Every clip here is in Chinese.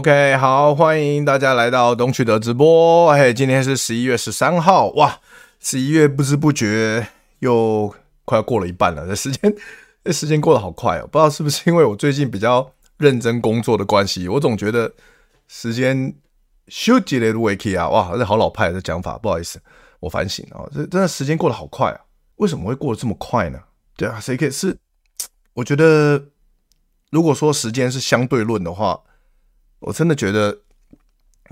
OK，好，欢迎大家来到东区的直播。嘿，今天是十一月十三号，哇，十一月不知不觉又快要过了一半了。这时间，这时间过得好快哦，不知道是不是因为我最近比较认真工作的关系，我总觉得时间休息了的 wake 啊，哇，这好老派的讲法，不好意思，我反省啊，这真的时间过得好快啊，为什么会过得这么快呢？对啊，谁可以是？我觉得如果说时间是相对论的话。我真的觉得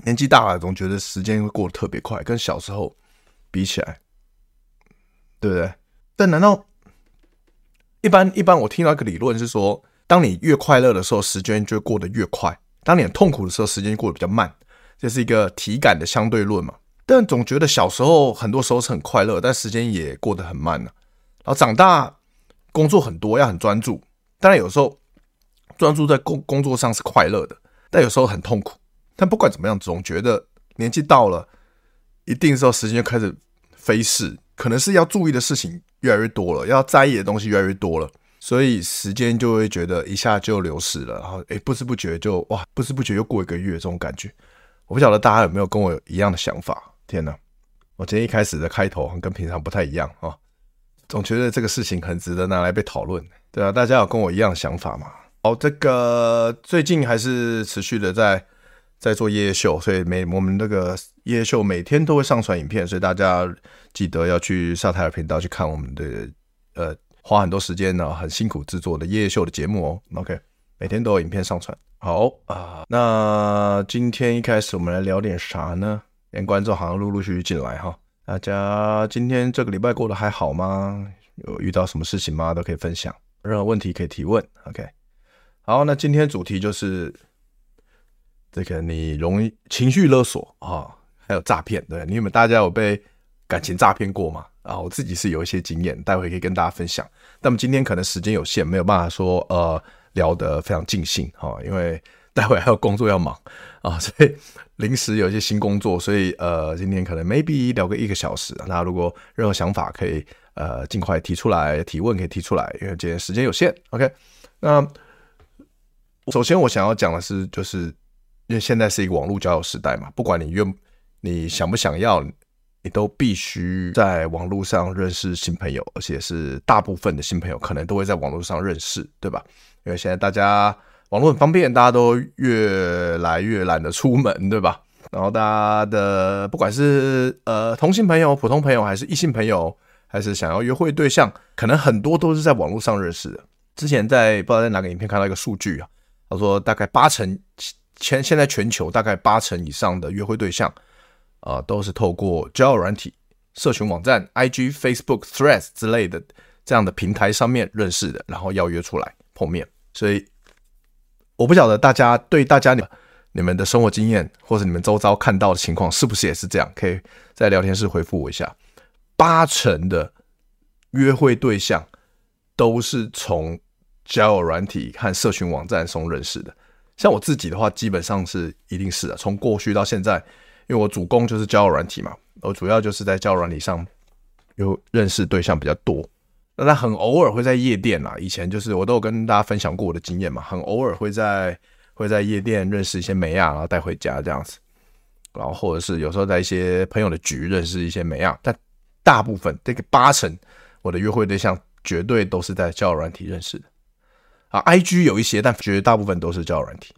年纪大了，总觉得时间会过得特别快，跟小时候比起来，对不对？但难道一般一般？我听到一个理论是说，当你越快乐的时候，时间就过得越快；当你很痛苦的时候，时间过得比较慢。这是一个体感的相对论嘛？但总觉得小时候很多时候是很快乐，但时间也过得很慢呢。然后长大工作很多，要很专注，当然有时候专注在工工作上是快乐的。但有时候很痛苦，但不管怎么样，总觉得年纪到了一定时候，时间就开始飞逝，可能是要注意的事情越来越多了，要在意的东西越来越多了，所以时间就会觉得一下就流逝了，然后诶，不知不觉就哇，不知不觉又过一个月，这种感觉，我不晓得大家有没有跟我有一样的想法？天哪，我今天一开始的开头跟平常不太一样啊，总觉得这个事情很值得拿来被讨论，对啊，大家有跟我一样的想法吗？哦，这个最近还是持续的在在做夜夜秀，所以每我们那个夜夜秀每天都会上传影片，所以大家记得要去萨泰尔频道去看我们的呃花很多时间呢，很辛苦制作的夜夜秀的节目哦。OK，每天都有影片上传。好啊，那今天一开始我们来聊点啥呢？连观众好像陆陆续续进来哈，大家今天这个礼拜过得还好吗？有遇到什么事情吗？都可以分享，任何问题可以提问。OK。好，那今天主题就是这个你容易情绪勒索啊，还有诈骗，对，你们大家有被感情诈骗过吗？啊，我自己是有一些经验，待会可以跟大家分享。那么今天可能时间有限，没有办法说呃聊得非常尽兴哈，因为待会还有工作要忙啊，所以临时有一些新工作，所以呃今天可能 maybe 聊个一个小时。那如果任何想法可以呃尽快提出来，提问可以提出来，因为今天时间有限。OK，那。首先，我想要讲的是，就是因为现在是一个网络交友时代嘛，不管你愿你想不想要，你都必须在网络上认识新朋友，而且是大部分的新朋友可能都会在网络上认识，对吧？因为现在大家网络很方便，大家都越来越懒得出门，对吧？然后大家的不管是呃同性朋友、普通朋友，还是异性朋友，还是想要约会对象，可能很多都是在网络上认识的。之前在不知道在哪个影片看到一个数据啊。他说，大概八成，全现在全球大概八成以上的约会对象，啊、呃，都是透过交友软体、社群网站、IG、Facebook、Threads 之类的这样的平台上面认识的，然后邀约出来碰面。所以，我不晓得大家对大家你你们的生活经验，或者你们周遭看到的情况，是不是也是这样？可以在聊天室回复我一下。八成的约会对象都是从。交友软体和社群网站中认识的，像我自己的话，基本上是一定是的。从过去到现在，因为我主攻就是交友软体嘛，我主要就是在交友软体上有认识对象比较多。那他很偶尔会在夜店啊，以前就是我都有跟大家分享过我的经验嘛，很偶尔会在会在夜店认识一些美亚，然后带回家这样子，然后或者是有时候在一些朋友的局认识一些美亚，但大部分这个八成我的约会对象绝对都是在交友软体认识的。啊，IG 有一些，但绝大部分都是交友软体。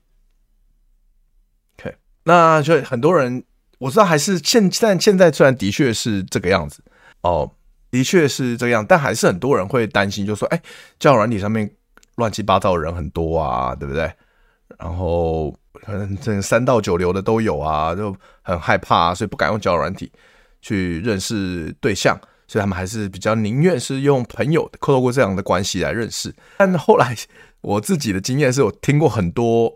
OK，那就很多人我知道还是现在现在虽然的确是这个样子哦，的确是这样，但还是很多人会担心，就说哎，交友软体上面乱七八糟的人很多啊，对不对？然后可能这三到九流的都有啊，就很害怕啊，所以不敢用交友软体去认识对象。所以他们还是比较宁愿是用朋友，透过这样的关系来认识。但后来我自己的经验是我听过很多，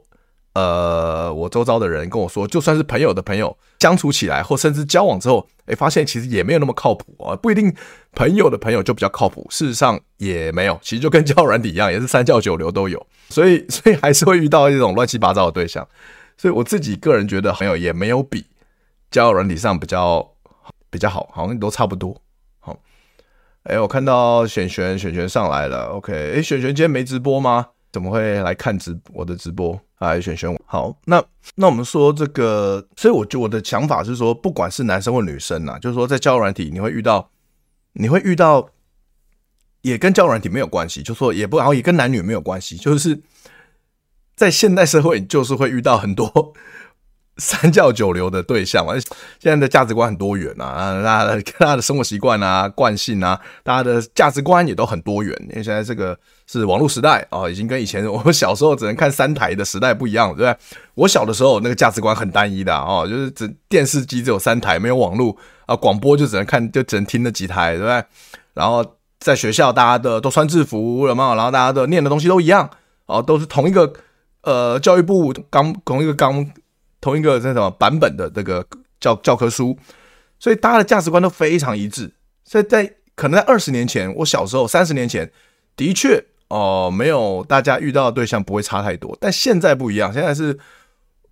呃，我周遭的人跟我说，就算是朋友的朋友相处起来，或甚至交往之后，诶，发现其实也没有那么靠谱啊，不一定朋友的朋友就比较靠谱。事实上也没有，其实就跟交友软体一样，也是三教九流都有。所以，所以还是会遇到这种 乱七八糟的对象。所以我自己个人觉得，朋友也没有比交友软体上比较比较好，好像都差不多。哎、我看到璇璇璇璇上来了，OK。哎、欸，璇璇今天没直播吗？怎么会来看直我的直播？哎，璇璇，好，那那我们说这个，所以我就我的想法是说，不管是男生或女生呐，就是说在交友软体你会遇到，你会遇到，也跟交友软体没有关系，就说也不然后也跟男女没有关系，就是在现代社会，就是会遇到很多。三教九流的对象嘛，现在的价值观很多元啊，大家的大家的生活习惯啊、惯性啊，大家的价值观也都很多元。因为现在这个是网络时代啊，已经跟以前我们小时候只能看三台的时代不一样了，对不对？我小的时候那个价值观很单一的哦，就是只电视机只有三台，没有网络啊，广播就只能看，就只能听那几台，对不对？然后在学校大家的都穿制服了嘛，然后大家的念的东西都一样哦，都是同一个呃教育部刚同一个刚。同一个那什么版本的这个教教科书，所以大家的价值观都非常一致。所以在可能在二十年前，我小时候三十年前，的确哦、没有大家遇到的对象不会差太多。但现在不一样，现在是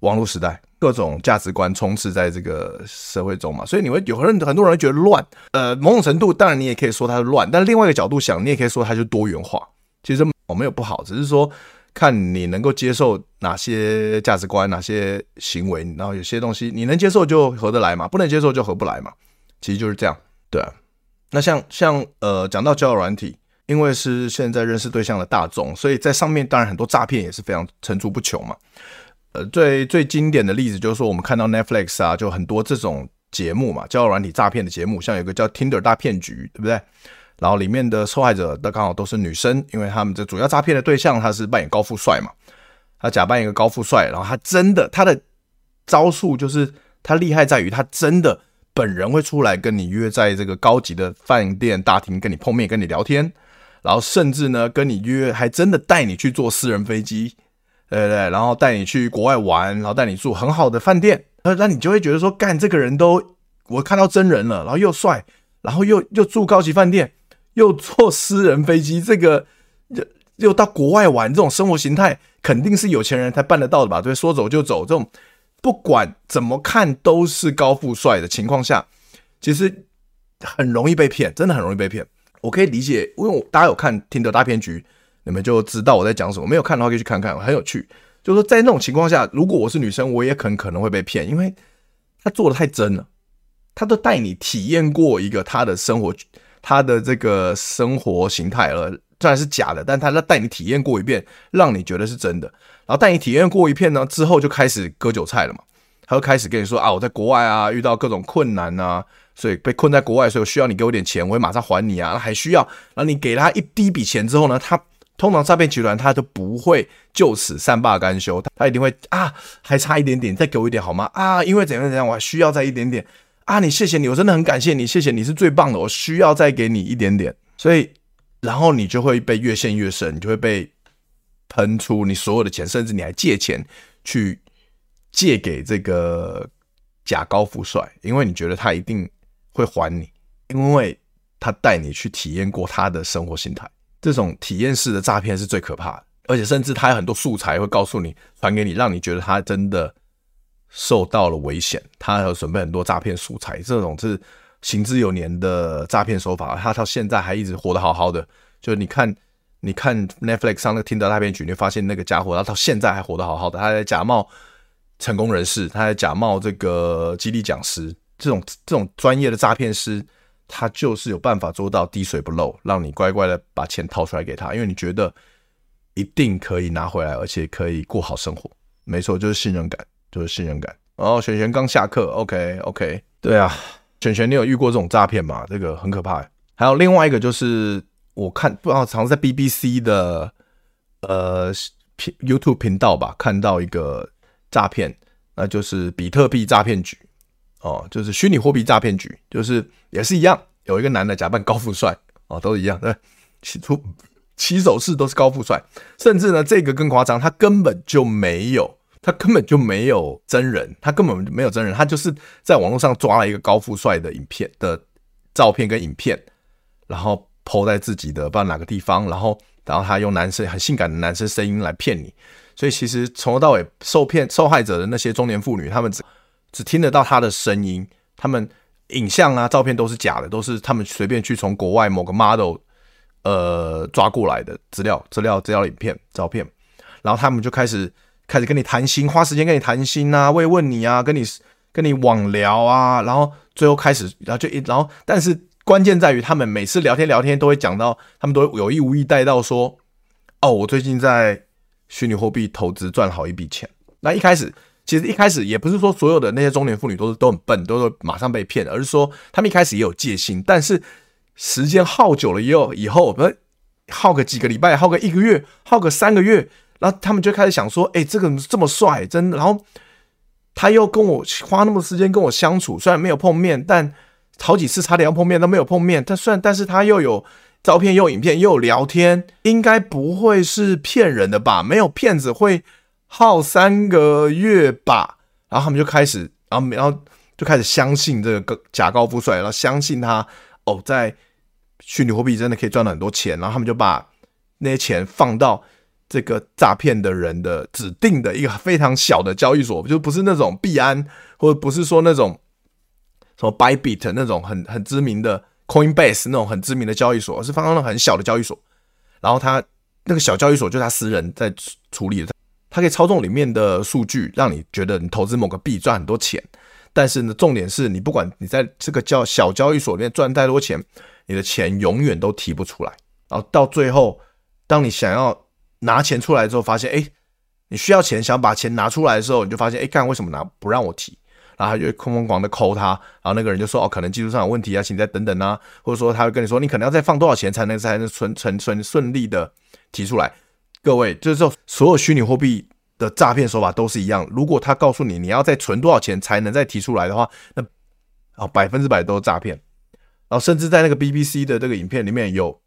网络时代，各种价值观充斥在这个社会中嘛，所以你会有很很多人会觉得乱。呃，某种程度，当然你也可以说它是乱，但另外一个角度想，你也可以说它就多元化。其实我没有不好，只是说。看你能够接受哪些价值观、哪些行为，然后有些东西你能接受就合得来嘛，不能接受就合不来嘛，其实就是这样。对啊，那像像呃，讲到交友软体，因为是现在认识对象的大众，所以在上面当然很多诈骗也是非常层出不穷嘛。呃，最最经典的例子就是说，我们看到 Netflix 啊，就很多这种节目嘛，交友软体诈骗的节目，像有个叫 Tinder 大骗局，对不对？然后里面的受害者都刚好都是女生，因为他们这主要诈骗的对象他是扮演高富帅嘛，他假扮一个高富帅，然后他真的他的招数就是他厉害在于他真的本人会出来跟你约在这个高级的饭店大厅跟你碰面跟你聊天，然后甚至呢跟你约还真的带你去坐私人飞机，对对对，然后带你去国外玩，然后带你住很好的饭店，那那你就会觉得说干这个人都我看到真人了，然后又帅，然后又又住高级饭店。又坐私人飞机，这个又又到国外玩，这种生活形态肯定是有钱人才办得到的吧？对，说走就走，这种不管怎么看都是高富帅的情况下，其实很容易被骗，真的很容易被骗。我可以理解，因为我大家有看《听的大骗局》，你们就知道我在讲什么。没有看的话，可以去看看，很有趣。就是说，在那种情况下，如果我是女生，我也很可能会被骗，因为他做的太真了，他都带你体验过一个他的生活。他的这个生活形态，了，虽然是假的，但他带你体验过一遍，让你觉得是真的。然后带你体验过一遍呢，之后就开始割韭菜了嘛。他就开始跟你说啊，我在国外啊，遇到各种困难啊，所以被困在国外，所以我需要你给我点钱，我会马上还你啊。那还需要，然后你给他一第一笔钱之后呢，他通常诈骗集团他都不会就此善罢甘休，他一定会啊，还差一点点，再给我一点好吗？啊，因为怎样怎样，我还需要再一点点。啊，你谢谢你，我真的很感谢你，谢谢你是最棒的，我需要再给你一点点，所以然后你就会被越陷越深，你就会被喷出你所有的钱，甚至你还借钱去借给这个假高富帅，因为你觉得他一定会还你，因为他带你去体验过他的生活心态，这种体验式的诈骗是最可怕的，而且甚至他有很多素材会告诉你，传给你，让你觉得他真的。受到了危险，他还有准备很多诈骗素材，这种是行之有年的诈骗手法，他到现在还一直活得好好的。就你看，你看 Netflix 上那个听到大骗局，你会发现那个家伙，他到现在还活得好好的。他在假冒成功人士，他在假冒这个激励讲师，这种这种专业的诈骗师，他就是有办法做到滴水不漏，让你乖乖的把钱掏出来给他，因为你觉得一定可以拿回来，而且可以过好生活。没错，就是信任感。就是信任感，然后璇璇刚下课，OK OK，对啊，璇璇，你有遇过这种诈骗吗？这个很可怕。还有另外一个就是，我看不知道，常在 BBC 的呃 YouTube 频道吧，看到一个诈骗，那就是比特币诈骗局哦，就是虚拟货币诈骗局，就是也是一样，有一个男的假扮高富帅哦，都一样，对，起初。起手式都是高富帅，甚至呢，这个更夸张，他根本就没有，他根本就没有真人，他根本没有真人，他就是在网络上抓了一个高富帅的影片的照片跟影片，然后抛在自己的不知道哪个地方，然后然后他用男生很性感的男生声音来骗你，所以其实从头到尾受骗受害者的那些中年妇女，他们只只听得到他的声音，他们影像啊照片都是假的，都是他们随便去从国外某个 model。呃，抓过来的资料、资料、资料、影片、照片，然后他们就开始开始跟你谈心，花时间跟你谈心啊，慰问你啊，跟你跟你网聊啊，然后最后开始，然后就一，然后但是关键在于，他们每次聊天聊天都会讲到，他们都有意无意带到说，哦，我最近在虚拟货币投资赚好一笔钱。那一开始其实一开始也不是说所有的那些中年妇女都是都很笨，都是马上被骗，而是说他们一开始也有戒心，但是。时间耗久了以后，以后不是耗个几个礼拜，耗个一个月，耗个三个月，然后他们就开始想说：“哎，这个人这么帅，真的。”然后他又跟我花那么多时间跟我相处，虽然没有碰面，但好几次差点要碰面都没有碰面。但虽然，但是他又有照片，又有影片，又有聊天，应该不会是骗人的吧？没有骗子会耗三个月吧？然后他们就开始，然后然后就开始相信这个假高富帅，然后相信他。哦，在虚拟货币真的可以赚到很多钱，然后他们就把那些钱放到这个诈骗的人的指定的一个非常小的交易所，就不是那种币安，或者不是说那种什么 Bybit 那种很很知名的 Coinbase 那种很知名的交易所，而是放到那很小的交易所。然后他那个小交易所就是他私人在处理的，他可以操纵里面的数据，让你觉得你投资某个币赚很多钱。但是呢，重点是你不管你在这个叫小交易所里面赚太多钱，你的钱永远都提不出来。然后到最后，当你想要拿钱出来之后，发现哎，你需要钱，想把钱拿出来的时候，你就发现哎，干为什么拿不让我提？然后他就会疯狂的抠他，然后那个人就说哦，可能技术上有问题啊，请再等等啊，或者说他会跟你说，你可能要再放多少钱才能才能存存存顺利的提出来。各位，就是说所有虚拟货币。的诈骗手法都是一样。如果他告诉你你要再存多少钱才能再提出来的话，那啊百分之百都是诈骗。然后甚至在那个 BBC 的这个影片里面有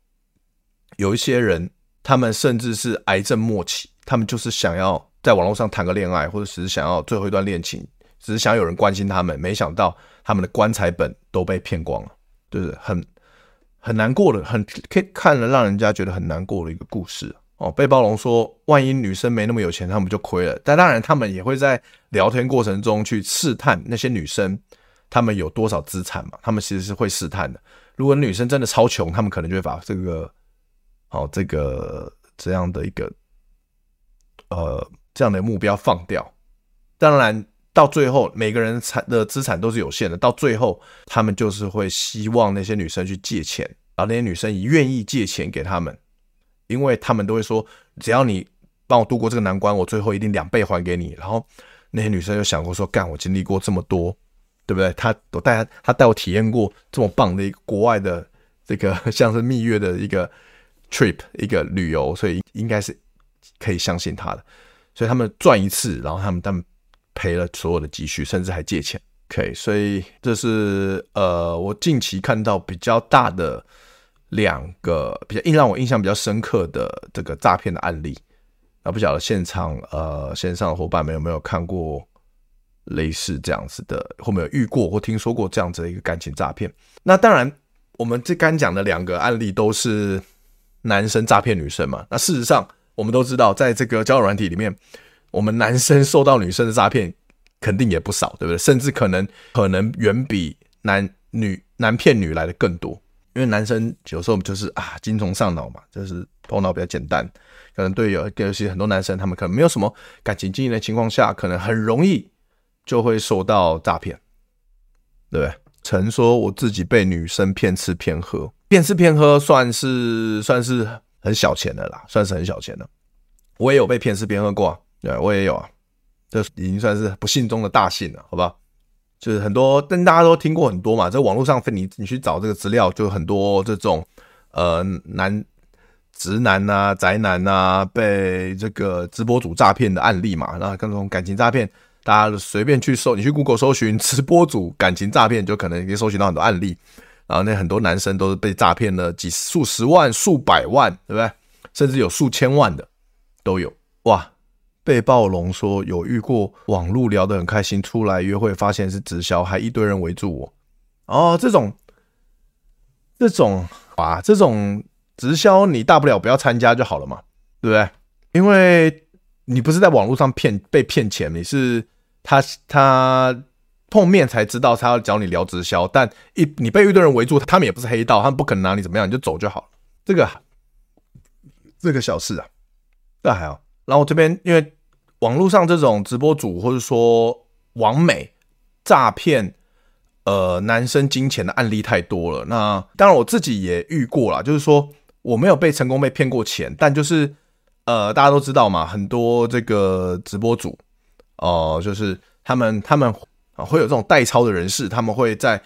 有一些人，他们甚至是癌症末期，他们就是想要在网络上谈个恋爱，或者只是想要最后一段恋情，只是想有人关心他们，没想到他们的棺材本都被骗光了，就是很很难过的，很可以看了让人家觉得很难过的一个故事。哦，背包龙说，万一女生没那么有钱，他们就亏了。但当然，他们也会在聊天过程中去试探那些女生，他们有多少资产嘛？他们其实是会试探的。如果女生真的超穷，他们可能就会把这个，哦，这个这样的一个，呃，这样的目标放掉。当然，到最后每个人产的资产都是有限的，到最后他们就是会希望那些女生去借钱，然后那些女生也愿意借钱给他们。因为他们都会说，只要你帮我度过这个难关，我最后一定两倍还给你。然后那些女生就想过说，干，我经历过这么多，对不对？他我带，他带我体验过这么棒的一个国外的这个 像是蜜月的一个 trip 一个旅游，所以应该是可以相信他的。所以他们赚一次，然后他们他们赔了所有的积蓄，甚至还借钱。OK，所以这是呃我近期看到比较大的。两个比较印让我印象比较深刻的这个诈骗的案例，那不晓得现场呃线上的伙伴们有没有看过类似这样子的，或没有遇过或听说过这样子的一个感情诈骗？那当然，我们这刚讲的两个案例都是男生诈骗女生嘛。那事实上，我们都知道，在这个交友软体里面，我们男生受到女生的诈骗肯定也不少，对不对？甚至可能可能远比男女男骗女来的更多。因为男生有时候就是啊，精虫上脑嘛，就是头脑比较简单，可能对有尤其很多男生，他们可能没有什么感情经验的情况下，可能很容易就会受到诈骗，对不对？曾说我自己被女生骗吃骗喝，骗吃骗喝算是算是很小钱的啦，算是很小钱的。我也有被骗吃骗喝过，对，我也有啊。这已经算是不幸中的大幸了，好吧？就是很多，但大家都听过很多嘛，在网络上你你去找这个资料，就很多这种呃男直男啊、宅男啊被这个直播主诈骗的案例嘛，那各种感情诈骗，大家随便去搜，你去 Google 搜寻直播主感情诈骗，就可能可以搜寻到很多案例。然后那很多男生都是被诈骗了几数十万、数百万，对不对？甚至有数千万的都有哇。被暴龙说有遇过网路聊得很开心，出来约会发现是直销，还一堆人围住我。哦，这种这种啊，这种直销你大不了不要参加就好了嘛，对不对？因为你不是在网络上骗被骗钱，你是他他碰面才知道他要找你聊直销，但一你被一堆人围住，他们也不是黑道，他们不可能拿你怎么样，你就走就好了。这个这个小事啊，这还好。然后这边因为。网络上这种直播主或者说网美诈骗呃男生金钱的案例太多了。那当然我自己也遇过啦，就是说我没有被成功被骗过钱，但就是呃大家都知道嘛，很多这个直播主哦、呃，就是他们他们啊会有这种代操的人士，他们会在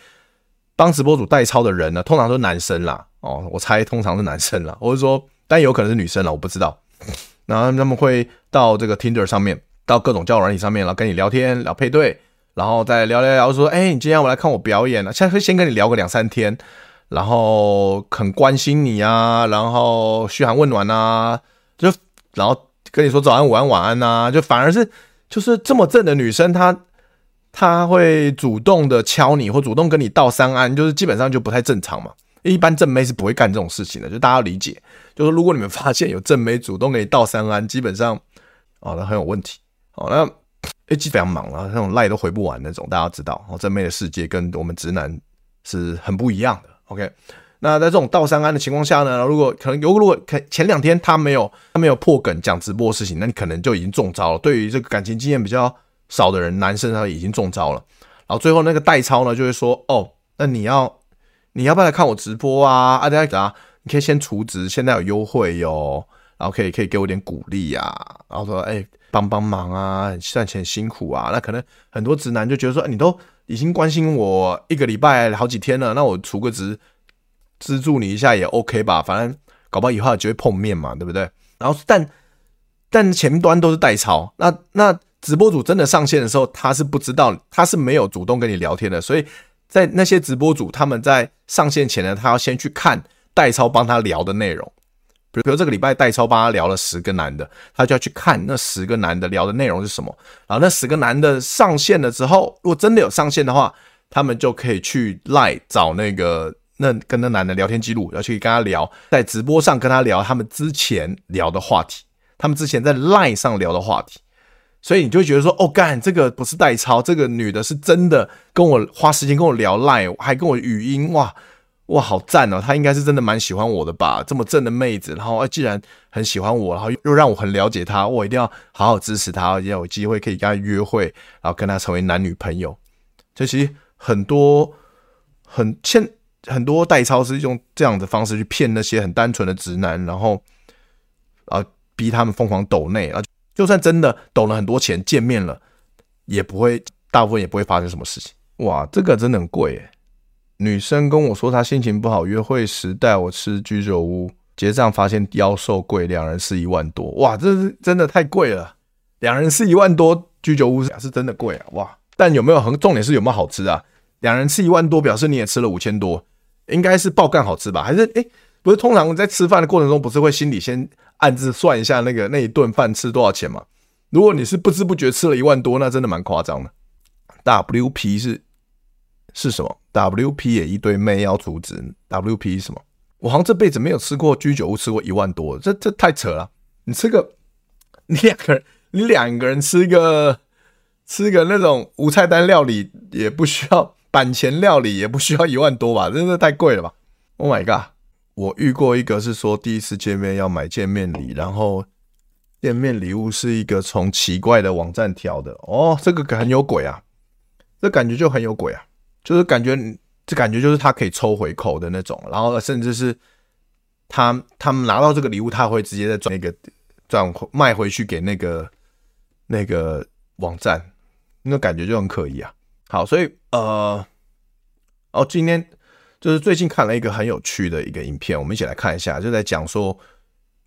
帮直播主代操的人呢，通常都是男生啦哦，我猜通常是男生啦，或者说但有可能是女生啦，我不知道。然后他们会到这个 Tinder 上面，到各种交友软体上面，然后跟你聊天聊配对，然后再聊聊聊说，哎，你今天我来看我表演了，现在会先跟你聊个两三天，然后很关心你啊，然后嘘寒问暖啊，就然后跟你说早安午安晚安呐，就反而是就是这么正的女生，她他会主动的敲你或主动跟你道三安，就是基本上就不太正常嘛。一般正妹是不会干这种事情的，就大家要理解。就是如果你们发现有正妹主动给你道三安，基本上哦，那很有问题。哦，那 AG 非常忙啊，那种赖都回不完那种，大家知道哦，正妹的世界跟我们直男是很不一样的。OK，那在这种道三安的情况下呢，如果可能有，如果前两天他没有他没有破梗讲直播事情，那你可能就已经中招了。对于这个感情经验比较少的人，男生他已经中招了。然后最后那个代操呢，就会说哦，那你要。你要不要来看我直播啊？啊，大家你可以先储值，现在有优惠哟，然后可以可以给我点鼓励呀，然后说哎帮帮忙啊，赚钱辛苦啊。那可能很多直男就觉得说，你都已经关心我一个礼拜好几天了，那我储个值资助你一下也 OK 吧？反正搞不好以后就会碰面嘛，对不对？然后但但前端都是代操，那那直播主真的上线的时候，他是不知道，他是没有主动跟你聊天的，所以。在那些直播主他们在上线前呢，他要先去看代超帮他聊的内容。比如，比如这个礼拜代超帮他聊了十个男的，他就要去看那十个男的聊的内容是什么。然后那十个男的上线了之后，如果真的有上线的话，他们就可以去赖找那个那跟那男的聊天记录，要去跟他聊，在直播上跟他聊他们之前聊的话题，他们之前在赖上聊的话题。所以你就会觉得说，哦，干这个不是代操，这个女的是真的跟我花时间跟我聊赖还跟我语音，哇哇，好赞哦！她应该是真的蛮喜欢我的吧？这么正的妹子，然后啊既然很喜欢我，然后又让我很了解她，我一定要好好支持她，要有机会可以跟她约会，然后跟她成为男女朋友。这其实很多很现很多代操是用这样的方式去骗那些很单纯的直男，然后啊逼他们疯狂抖内啊。就算真的抖了很多钱见面了，也不会，大部分也不会发生什么事情。哇，这个真的很贵诶。女生跟我说她心情不好，约会时带我吃居酒屋，结账发现妖兽贵，两人是一万多。哇，这是真的太贵了，两人是一万多，居酒屋是真的贵啊。哇，但有没有很重点是有没有好吃啊？两人吃一万多，表示你也吃了五千多，应该是爆干好吃吧？还是诶、不是通常在吃饭的过程中，不是会心里先。暗自算一下那个那一顿饭吃多少钱嘛？如果你是不知不觉吃了一万多，那真的蛮夸张的。WP 是是什么？WP 也一堆妹要阻止。WP 什么？我好像这辈子没有吃过居酒屋吃过一万多，这这太扯了。你吃个你两个人，你两个人吃个吃个那种无菜单料理也不需要板前料理也不需要一万多吧？真的太贵了吧？Oh my god！我遇过一个是说第一次见面要买见面礼，然后见面礼物是一个从奇怪的网站挑的。哦，这个很有鬼啊，这感觉就很有鬼啊，就是感觉这感觉就是他可以抽回扣的那种，然后甚至是他他们拿到这个礼物，他会直接再转一个转卖回去给那个那个网站，那感觉就很可疑啊。好，所以呃，哦，今天就是最近看了一个很有趣的一个影片，我们一起来看一下，就在讲说，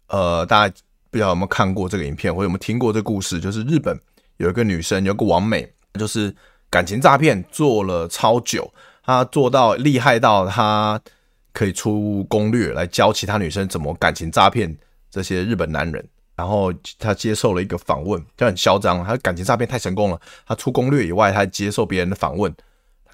呃，大家不知道有没有看过这个影片，或者有没有听过这个故事？就是日本有一个女生，有个网美，就是感情诈骗做了超久，她做到厉害到她可以出攻略来教其他女生怎么感情诈骗这些日本男人。然后他接受了一个访问，就很嚣张。他感情诈骗太成功了，他出攻略以外，他接受别人的访问，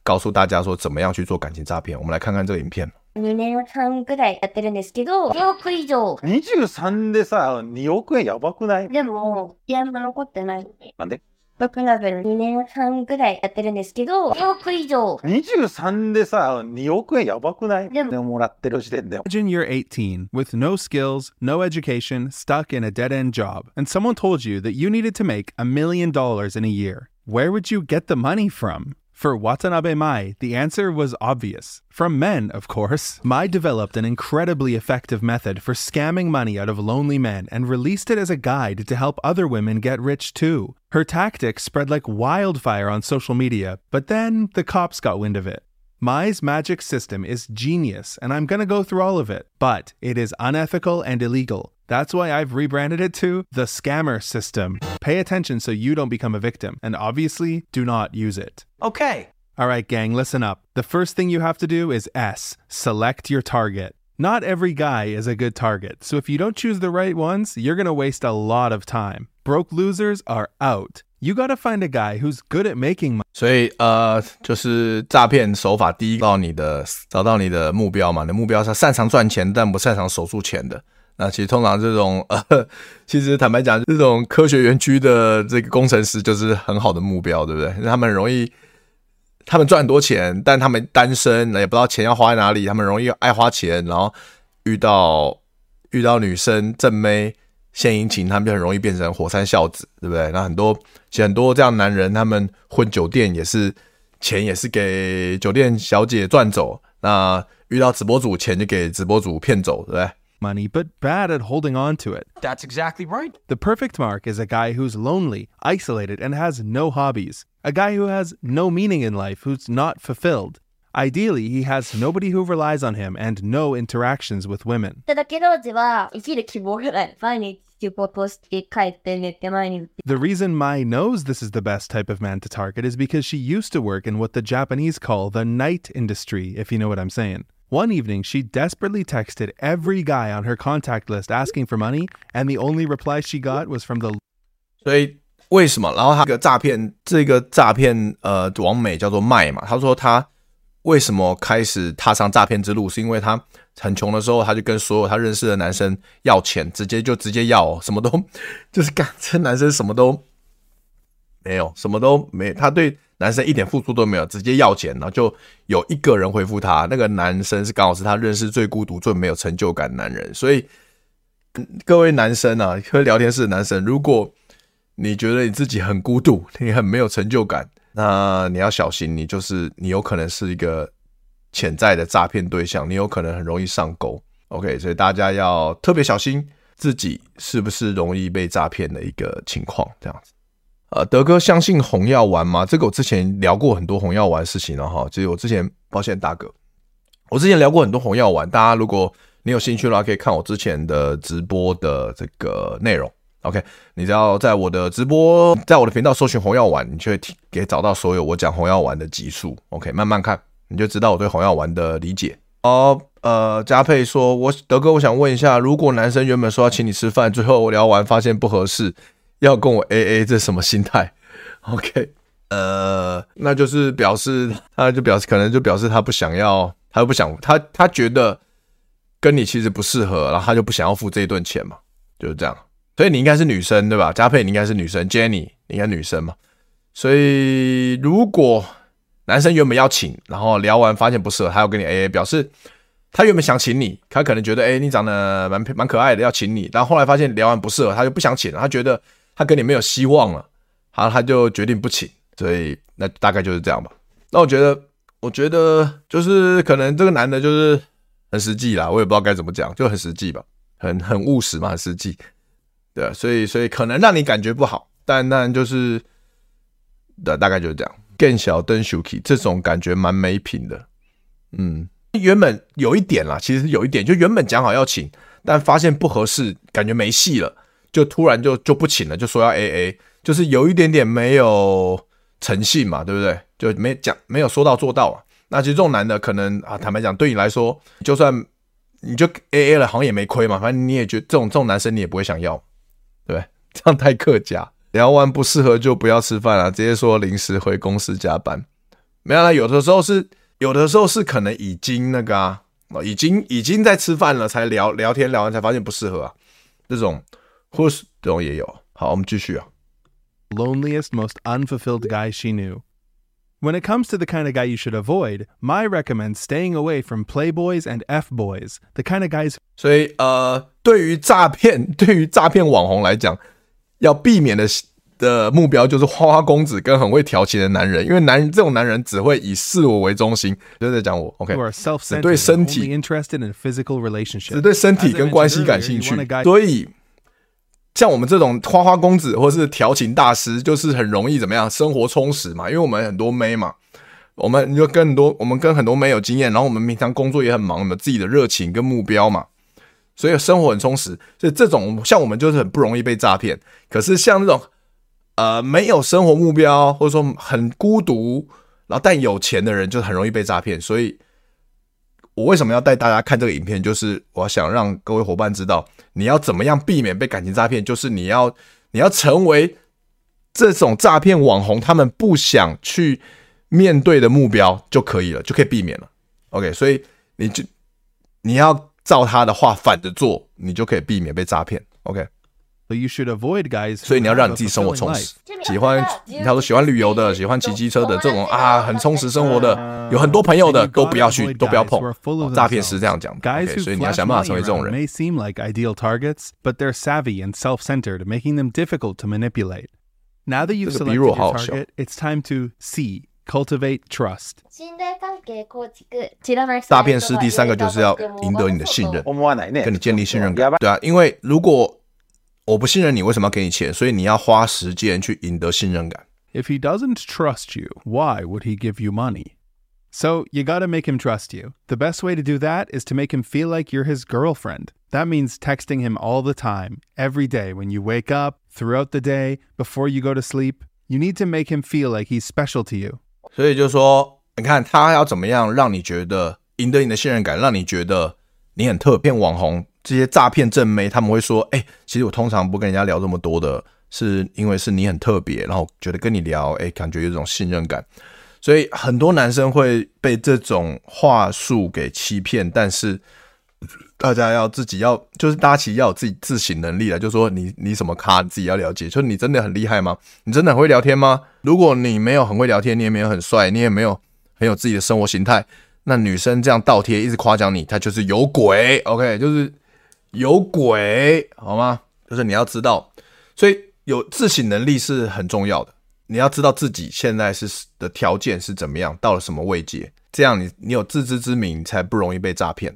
告诉大家说怎么样去做感情诈骗。我们来看看这个影片。二年半くらいやってるんですけど、2亿以上。23でさ、2亿円やばくない？でも、现场残ってない。なんで？仆ら2年半くらいやってるんですけど、2亿以上。23でさ、2亿円やばくない？でも、もらってる时点で。 Imagine you're 18 with no skills, no education, stuck in a dead end job, and someone told you that you needed to make a million dollars in a year. Where would you get the money from? For Watanabe Mai, the answer was obvious. From men, of course. Mai developed an incredibly effective method for scamming money out of lonely men and released it as a guide to help other women get rich too. Her tactics spread like wildfire on social media, but then the cops got wind of it. Mai's magic system is genius, and I'm gonna go through all of it, but it is unethical and illegal. That's why I've rebranded it to the Scammer System. Pay attention so you don't become a victim, and obviously, do not use it. Okay. All right, gang, listen up. The first thing you have to do is S, select your target. Not every guy is a good target, so if you don't choose the right ones, you're gonna waste a lot of time. Broke losers are out. You gotta find a guy who's good at making money. 所以呃，就是诈骗手法，第一，到你的找到你的目标嘛，你的目标是擅长赚钱但不擅长守住钱的。那其实通常这种呃，其实坦白讲，这种科学园区的这个工程师就是很好的目标，对不对？他们容易，他们赚很多钱，但他们单身，也不知道钱要花在哪里，他们容易爱花钱，然后遇到遇到女生正妹献殷勤，他们就很容易变成火山孝子，对不对？那很多其实很多这样的男人，他们混酒店也是钱也是给酒店小姐赚走，那遇到直播主，钱就给直播主骗走，对不对？ money, but bad at holding on to it. That's exactly right. The perfect mark is a guy who's lonely, isolated, and has no hobbies. A guy who has no meaning in life, who's not fulfilled. Ideally, he has nobody who relies on him and no interactions with women. ただけど、じは生きる希望がない。毎日 仕事して帰って寝て毎日。 The reason Mai knows this is the best type of man to target is because she used to work in what the Japanese call the night industry, if you know what I'm saying. One evening, she desperately texted every guy on her contact list asking for money, and the only reply she got was from the 所以为什么？然后他这个诈骗，这个诈骗呃，网美叫做麦嘛。他说他为什么开始踏上诈骗之路，是因为他 很穷的时候，他就跟所有他认识的男生要钱，直接就直接要，什么都就是干，这男生什么都没有，什么都没，他对男生一点付出都没有，直接要钱，然后就有一个人回复他，那个男生是刚好是他认识最孤独、最没有成就感的男人。所以各位男生啊，各位聊天室的男生，如果你觉得你自己很孤独，你很没有成就感，那你要小心，你就是你有可能是一个潜在的诈骗对象，你有可能很容易上钩。OK，所以大家要特别小心自己是不是容易被诈骗的一个情况，这样子。呃，德哥相信红药丸吗？这个我之前聊过很多红药丸事情了哈。其实我之前，抱歉大哥，我之前聊过很多红药丸，大家如果你有兴趣的话，可以看我之前的直播的这个内容。OK，你只要在我的直播，在我的频道搜寻红药丸，你就会可以找到所有我讲红药丸的集数。OK，慢慢看，你就知道我对红药丸的理解。哦，呃，佳佩说，我德哥，我想问一下，如果男生原本说要请你吃饭，最后我聊完发现不合适。要跟我 AA，这什么心态？OK，呃，那就是表示，他就表示，可能就表示他不想要，他又不想，他他觉得跟你其实不适合，然后他就不想要付这一顿钱嘛，就是这样。所以你应该是女生对吧？佳佩，你应该是女生，Jenny，你应该女生嘛。所以如果男生原本要请，然后聊完发现不适合，他要跟你 AA，表示他原本想请你，他可能觉得，哎，你长得蛮蛮可爱的，要请你，但后来发现聊完不适合，他就不想请了，他觉得。他跟你没有希望了，好，他就决定不请，所以那大概就是这样吧。那我觉得，我觉得就是可能这个男的就是很实际啦，我也不知道该怎么讲，就很实际吧，很很务实嘛，很实际。对，所以所以可能让你感觉不好，但但就是对，大概就是这样。更小灯 Shuki 这种感觉蛮没品的。嗯，原本有一点啦，其实有一点，就原本讲好要请，但发现不合适，感觉没戏了，就突然就就不请了，就说要 AA，就是有一点点没有诚信嘛，对不对？就没讲，没有说到做到啊。那其实这种男的可能啊，坦白讲，对你来说，就算你就 AA 了，好像也没亏嘛。反正你也觉得这种这种男生你也不会想要，对不对？这样太客家。聊完不适合就不要吃饭了，直接说临时回公司加班。没有啦，有的时候是有的时候是可能已经那个啊，已经已经在吃饭了才聊聊天，聊完才发现不适合啊。这种或是这种也有。好，我们继续啊。Loneliest, most unfulfilled guy she knew. When it comes to the kind of guy you should avoid, my recommend staying away from playboys and f boys, the kind of guys. 所以呃，对于诈骗，对于诈骗网红来讲。要避免的的目标就是花花公子跟很会调情的男人，因为男人这种男人只会以自我为中心，就在讲我，OK，只对身体，只对身体跟关系感兴趣，所以像我们这种花花公子或是调情大师，就是很容易怎么样，生活充实嘛，因为我们很多妹嘛，我们就跟很多我们跟很多妹有经验，然后我们平常工作也很忙，有自己的热情跟目标嘛。所以生活很充实，所以这种像我们就是很不容易被诈骗。可是像那种呃没有生活目标，或者说很孤独，然后但有钱的人，就很容易被诈骗。所以我为什么要带大家看这个影片？就是我想让各位伙伴知道，你要怎么样避免被感情诈骗，就是你要你要成为这种诈骗网红他们不想去面对的目标就可以了，就可以避免了。OK，所以你就你要。照他的话反着做，你就可以避免被诈骗。OK，所以你要让你自己生活充实。喜欢，他说喜欢旅游的，喜欢骑机车的，这种啊很充实生活的，有很多朋友的，都不要去，都不要碰。诈骗是这样讲。OK，所以你要想办法成为这种人。这个比如好好笑。Cultivate trust。诈骗师第三个就是要赢得你的信任，跟你建立信任感。对啊，因为如果我不信任你，为什么要给你钱？所以你要花时间去赢得信任感。If he doesn't trust you, why would he give you money? So you gotta make him trust you. The best way to do that is to make him feel like you're his girlfriend. That means texting him all the time, every day, when you wake up, throughout the day, before you go to sleep. You need to make him feel like he's special to you. 所以就是说，你看他要怎么样让你觉得赢得你的信任感，让你觉得你很特别。网红这些诈骗正妹，他们会说：“哎，其实我通常不跟人家聊这么多的，是因为是你很特别，然后觉得跟你聊，哎，感觉有种信任感。”所以很多男生会被这种话术给欺骗，但是。大家要自己要，就是大家其实要有自己自省能力了。就是说你你什么咖，自己要了解。就是你真的很厉害吗？你真的很会聊天吗？如果你没有很会聊天，你也没有很帅，你也没有很有自己的生活形态，那女生这样倒贴一直夸奖你，她就是有鬼。OK，就是有鬼，好吗？就是你要知道，所以有自省能力是很重要的。你要知道自己现在是的条件是怎么样，到了什么位阶，这样你你有自知之明，才不容易被诈骗。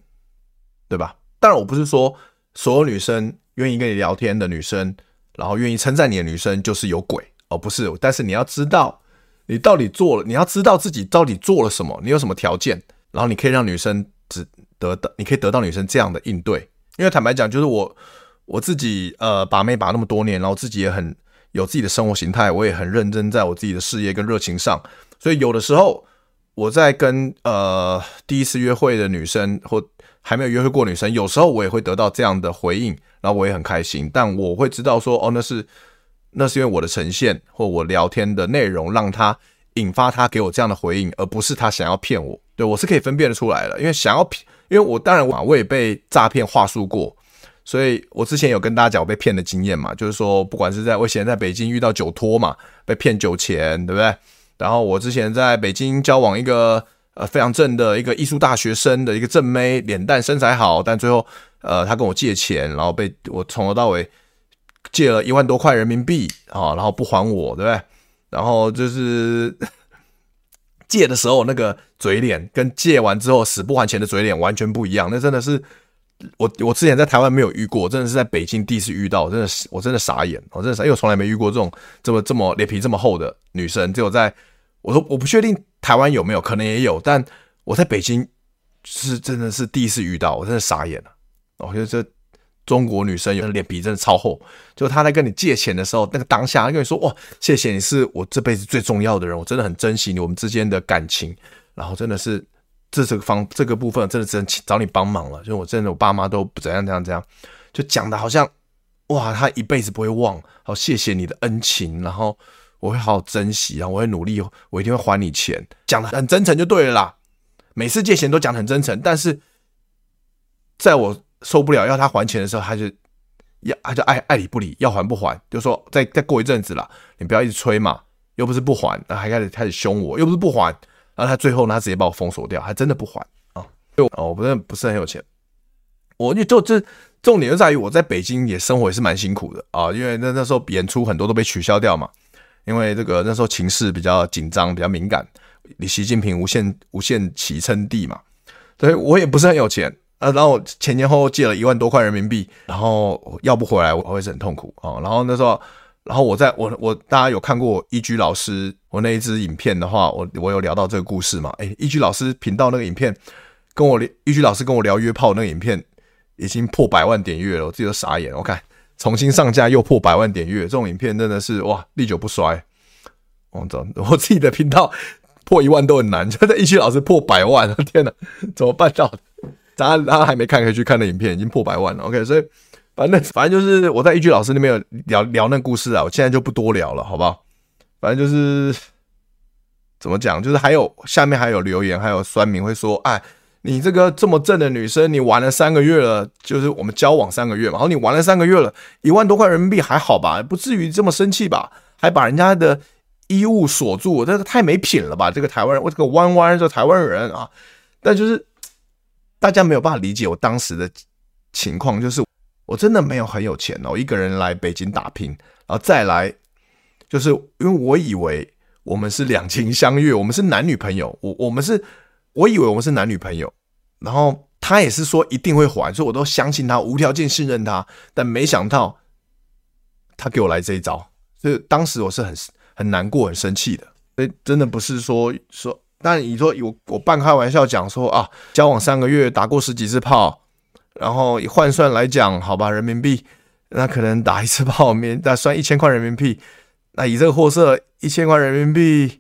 对吧？当然，我不是说所有女生愿意跟你聊天的女生，然后愿意称赞你的女生就是有鬼哦，不是。但是你要知道，你到底做了，你要知道自己到底做了什么，你有什么条件，然后你可以让女生只得到，你可以得到女生这样的应对。因为坦白讲，就是我我自己呃把妹把那么多年，然后自己也很有自己的生活形态，我也很认真在我自己的事业跟热情上，所以有的时候我在跟呃第一次约会的女生或还没有约会过女生，有时候我也会得到这样的回应，然后我也很开心。但我会知道说，哦，那是那是因为我的呈现或我聊天的内容让他引发他给我这样的回应，而不是他想要骗我。对，我是可以分辨得出来的，因为想要骗，因为我当然我也被诈骗话术过，所以我之前有跟大家讲我被骗的经验嘛，就是说不管是在我以前在北京遇到酒托嘛，被骗酒钱，对不对？然后我之前在北京交往一个。呃，非常正的一个艺术大学生的一个正妹，脸蛋身材好，但最后，呃，他跟我借钱，然后被我从头到尾借了一万多块人民币啊，然后不还我，对不对？然后就是借的时候那个嘴脸，跟借完之后死不还钱的嘴脸完全不一样，那真的是我我之前在台湾没有遇过，真的是在北京第一次遇到，真的是我真的傻眼，我真的傻，因为我从来没遇过这种这么这么脸皮这么厚的女生，只有在我说我不确定台湾有没有，可能也有，但我在北京是真的是第一次遇到，我真的傻眼了。我觉得这中国女生有的脸皮真的超厚，就她在跟你借钱的时候，那个当下跟你说哇，谢谢你是我这辈子最重要的人，我真的很珍惜你我们之间的感情，然后真的是。这这个方这个部分真的只能找你帮忙了，就我真的我爸妈都不怎样怎样怎样，就讲的好像哇，他一辈子不会忘，好谢谢你的恩情，然后我会好好珍惜，然后我会努力，我一定会还你钱，讲的很真诚就对了啦。每次借钱都讲的很真诚，但是在我受不了要他还钱的时候，他就要他就爱爱理不理，要还不还，就说再再过一阵子了，你不要一直催嘛，又不是不还，那还开始开始凶我，又不是不还。然后他最后呢，他直接把我封锁掉，还真的不还啊！哦，我不是不是很有钱，我就就这重点就在于我在北京也生活也是蛮辛苦的啊，因为那那时候演出很多都被取消掉嘛，因为这个那时候情势比较紧张，比较敏感，你习近平无限无限期称帝嘛，所以我也不是很有钱啊。然后前前后后借了一万多块人民币，然后要不回来我会是很痛苦啊。然后那时候。然后我在我我大家有看过一居老师我那一支影片的话，我我有聊到这个故事嘛？哎，一居老师频道那个影片，跟我一居老师跟我聊约炮那个影片，已经破百万点阅了，我自己都傻眼。我看重新上架又破百万点阅，这种影片真的是哇，历久不衰。我操，我自己的频道破一万都很难，就在一居老师破百万，天哪，怎么办到的？大家大家还没看可以去看那影片，已经破百万了。OK，所以。反正反正就是我在一居老师那边有聊聊那故事啊，我现在就不多聊了，好不好？反正就是怎么讲，就是还有下面还有留言，还有酸民会说，哎，你这个这么正的女生，你玩了三个月了，就是我们交往三个月嘛，然后你玩了三个月了，一万多块人民币还好吧？不至于这么生气吧？还把人家的衣物锁住，这个太没品了吧？这个台湾人，我这个弯弯这台湾人啊，但就是大家没有办法理解我当时的情况，就是。我真的没有很有钱哦，一个人来北京打拼，然后再来，就是因为我以为我们是两情相悦，我们是男女朋友，我我们是，我以为我们是男女朋友，然后他也是说一定会还，所以我都相信他，无条件信任他，但没想到他给我来这一招，所以当时我是很很难过、很生气的。所以真的不是说说，但你说有我半开玩笑讲说啊，交往三个月打过十几次炮。然后换算来讲，好吧，人民币那可能打一次炮面，那算一千块人民币。那以这个货色，一千块人民币，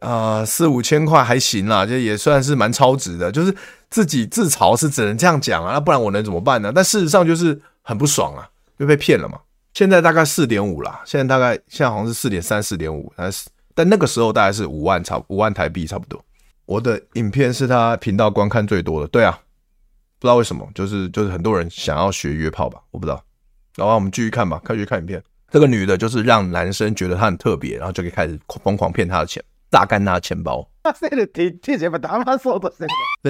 呃，四五千块还行啦，就也算是蛮超值的。就是自己自嘲是只能这样讲啊，那不然我能怎么办呢？但事实上就是很不爽啊，就被骗了嘛。现在大概四点五啦，现在大概现在好像是四点三、四点五，但是但那个时候大概是五万差五万台币差不多。我的影片是他频道观看最多的，对啊。不知道为什么，就是就是很多人想要学约炮吧，我不知道。然后我们继续看吧，开始看影片。这个女的就是让男生觉得她很特别，然后就可以开始疯狂骗她的钱，榨干她的钱包。The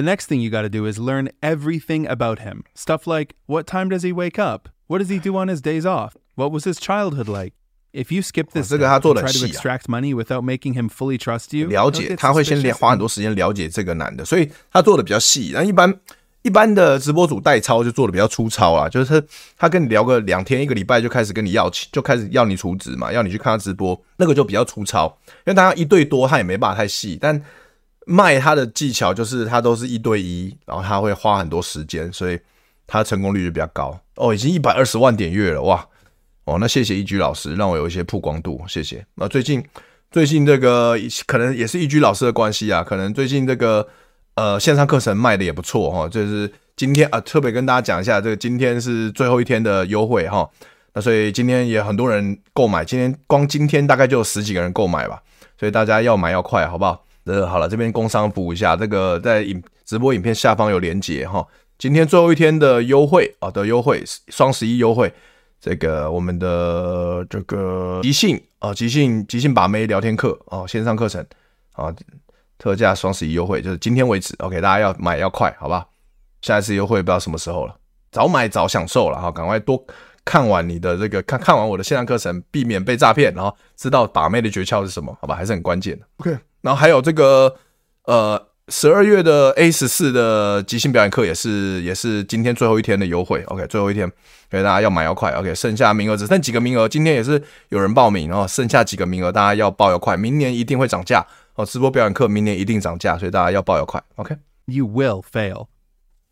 next thing you got to do is learn everything about him. Stuff like what time does he wake up? What does he do on his days off? What was his childhood like? If you skip this, 这个他做的很细啊。try to extract money without making him fully trust you. 了解，他会先花很多时间了解这个男的，所以他做的比较细。那一般。 一般的直播主代操就做的比较粗糙啦，就是他跟你聊个两天一个礼拜就开始跟你要钱，就开始要你储值嘛，要你去看他直播，那个就比较粗糙，因为他一对多他也没办法太细，但卖他的技巧就是他都是一对一，然后他会花很多时间，所以他成功率就比较高。哦，已经一百二十万点阅了哇！哦，那谢谢一居老师让我有一些曝光度，谢谢。那最近最近这个可能也是一居老师的关系啊，可能最近这个。呃，线上课程卖的也不错哈，就是今天啊，特别跟大家讲一下，这个今天是最后一天的优惠哈，那所以今天也很多人购买，今天光今天大概就有十几个人购买吧，所以大家要买要快，好不好？呃，好了，这边工商补一下，这个在影直播影片下方有连接哈，今天最后一天的优惠啊的优惠，双十一优惠，这个我们的这个即兴啊，即兴即兴把妹聊天课啊，线上课程啊。特价双十一优惠就是今天为止，OK，大家要买要快，好吧？下一次优惠不知道什么时候了，早买早享受了哈，赶快多看完你的这个看看完我的线上课程，避免被诈骗，然后知道把妹的诀窍是什么，好吧？还是很关键的，OK。然后还有这个呃十二月的 A 十四的即兴表演课也是也是今天最后一天的优惠，OK，最后一天，所以大家要买要快，OK，剩下名额只剩几个名额，今天也是有人报名，然后剩下几个名额，大家要报要快，明年一定会涨价哦，直播表演课明年一定涨价，所以大家要报要快，OK。You will fail.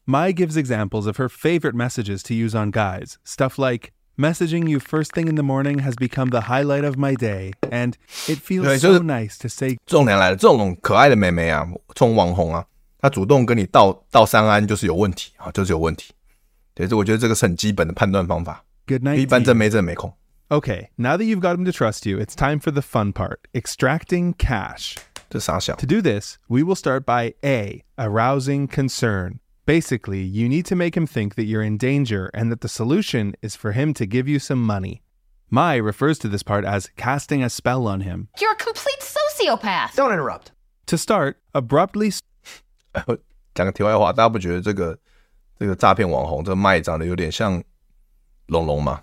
Mai gives examples of her favorite messages to use on guys. Stuff like, messaging you first thing in the morning has become the highlight of my day, and it feels 对，so nice to say 重点来了，这种可爱的妹妹啊，这种网红啊，她主动跟你道道三安就是有问题啊，就是有问题。对，这我觉得这个是很基本的判断方法。good night. 一般真没真没空。Okay, now that you've got him to trust you, it's time for the fun part extracting cash. 这傻小 To do this, we will start by A, arousing concern. Basically, you need to make him think that you're in danger and that the solution is for him to give you some money. Mai refers to this part as casting a spell on him. You're a complete sociopath. Don't interrupt. To start, abruptly 讲个题外话，大家不觉得这个这个诈骗网红这个麦长得有点像龙龙吗？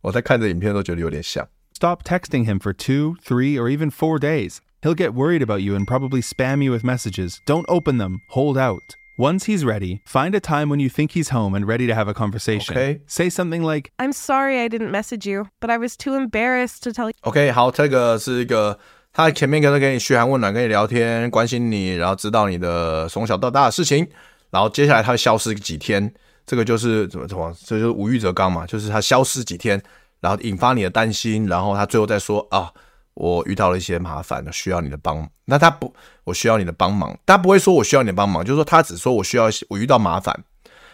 我在看这影片都觉得有点像。 stop texting him for two, three, or even four days. He'll get worried about you and probably spam you with messages. Don't open them, hold out. Once he's ready, find a time when you think he's home and ready to have a conversation. Okay. Say something like, I'm sorry I didn't message you, but I was too embarrassed to tell you. OK，好，这个是一个他前面可能给你嘘寒问暖，跟你聊天，关心你，然后知道你的从小到大的事情，然后接下来他会消失几天，这个就是怎么怎么，这就是无欲则刚嘛，就是他消失几天，然后引发你的担心，然后他最后再说啊， 我遇到了一些麻烦，需要你的帮。那他不，我需要你的帮忙，他不会说我需要你的帮忙，就是说他只说我需要我遇到麻烦，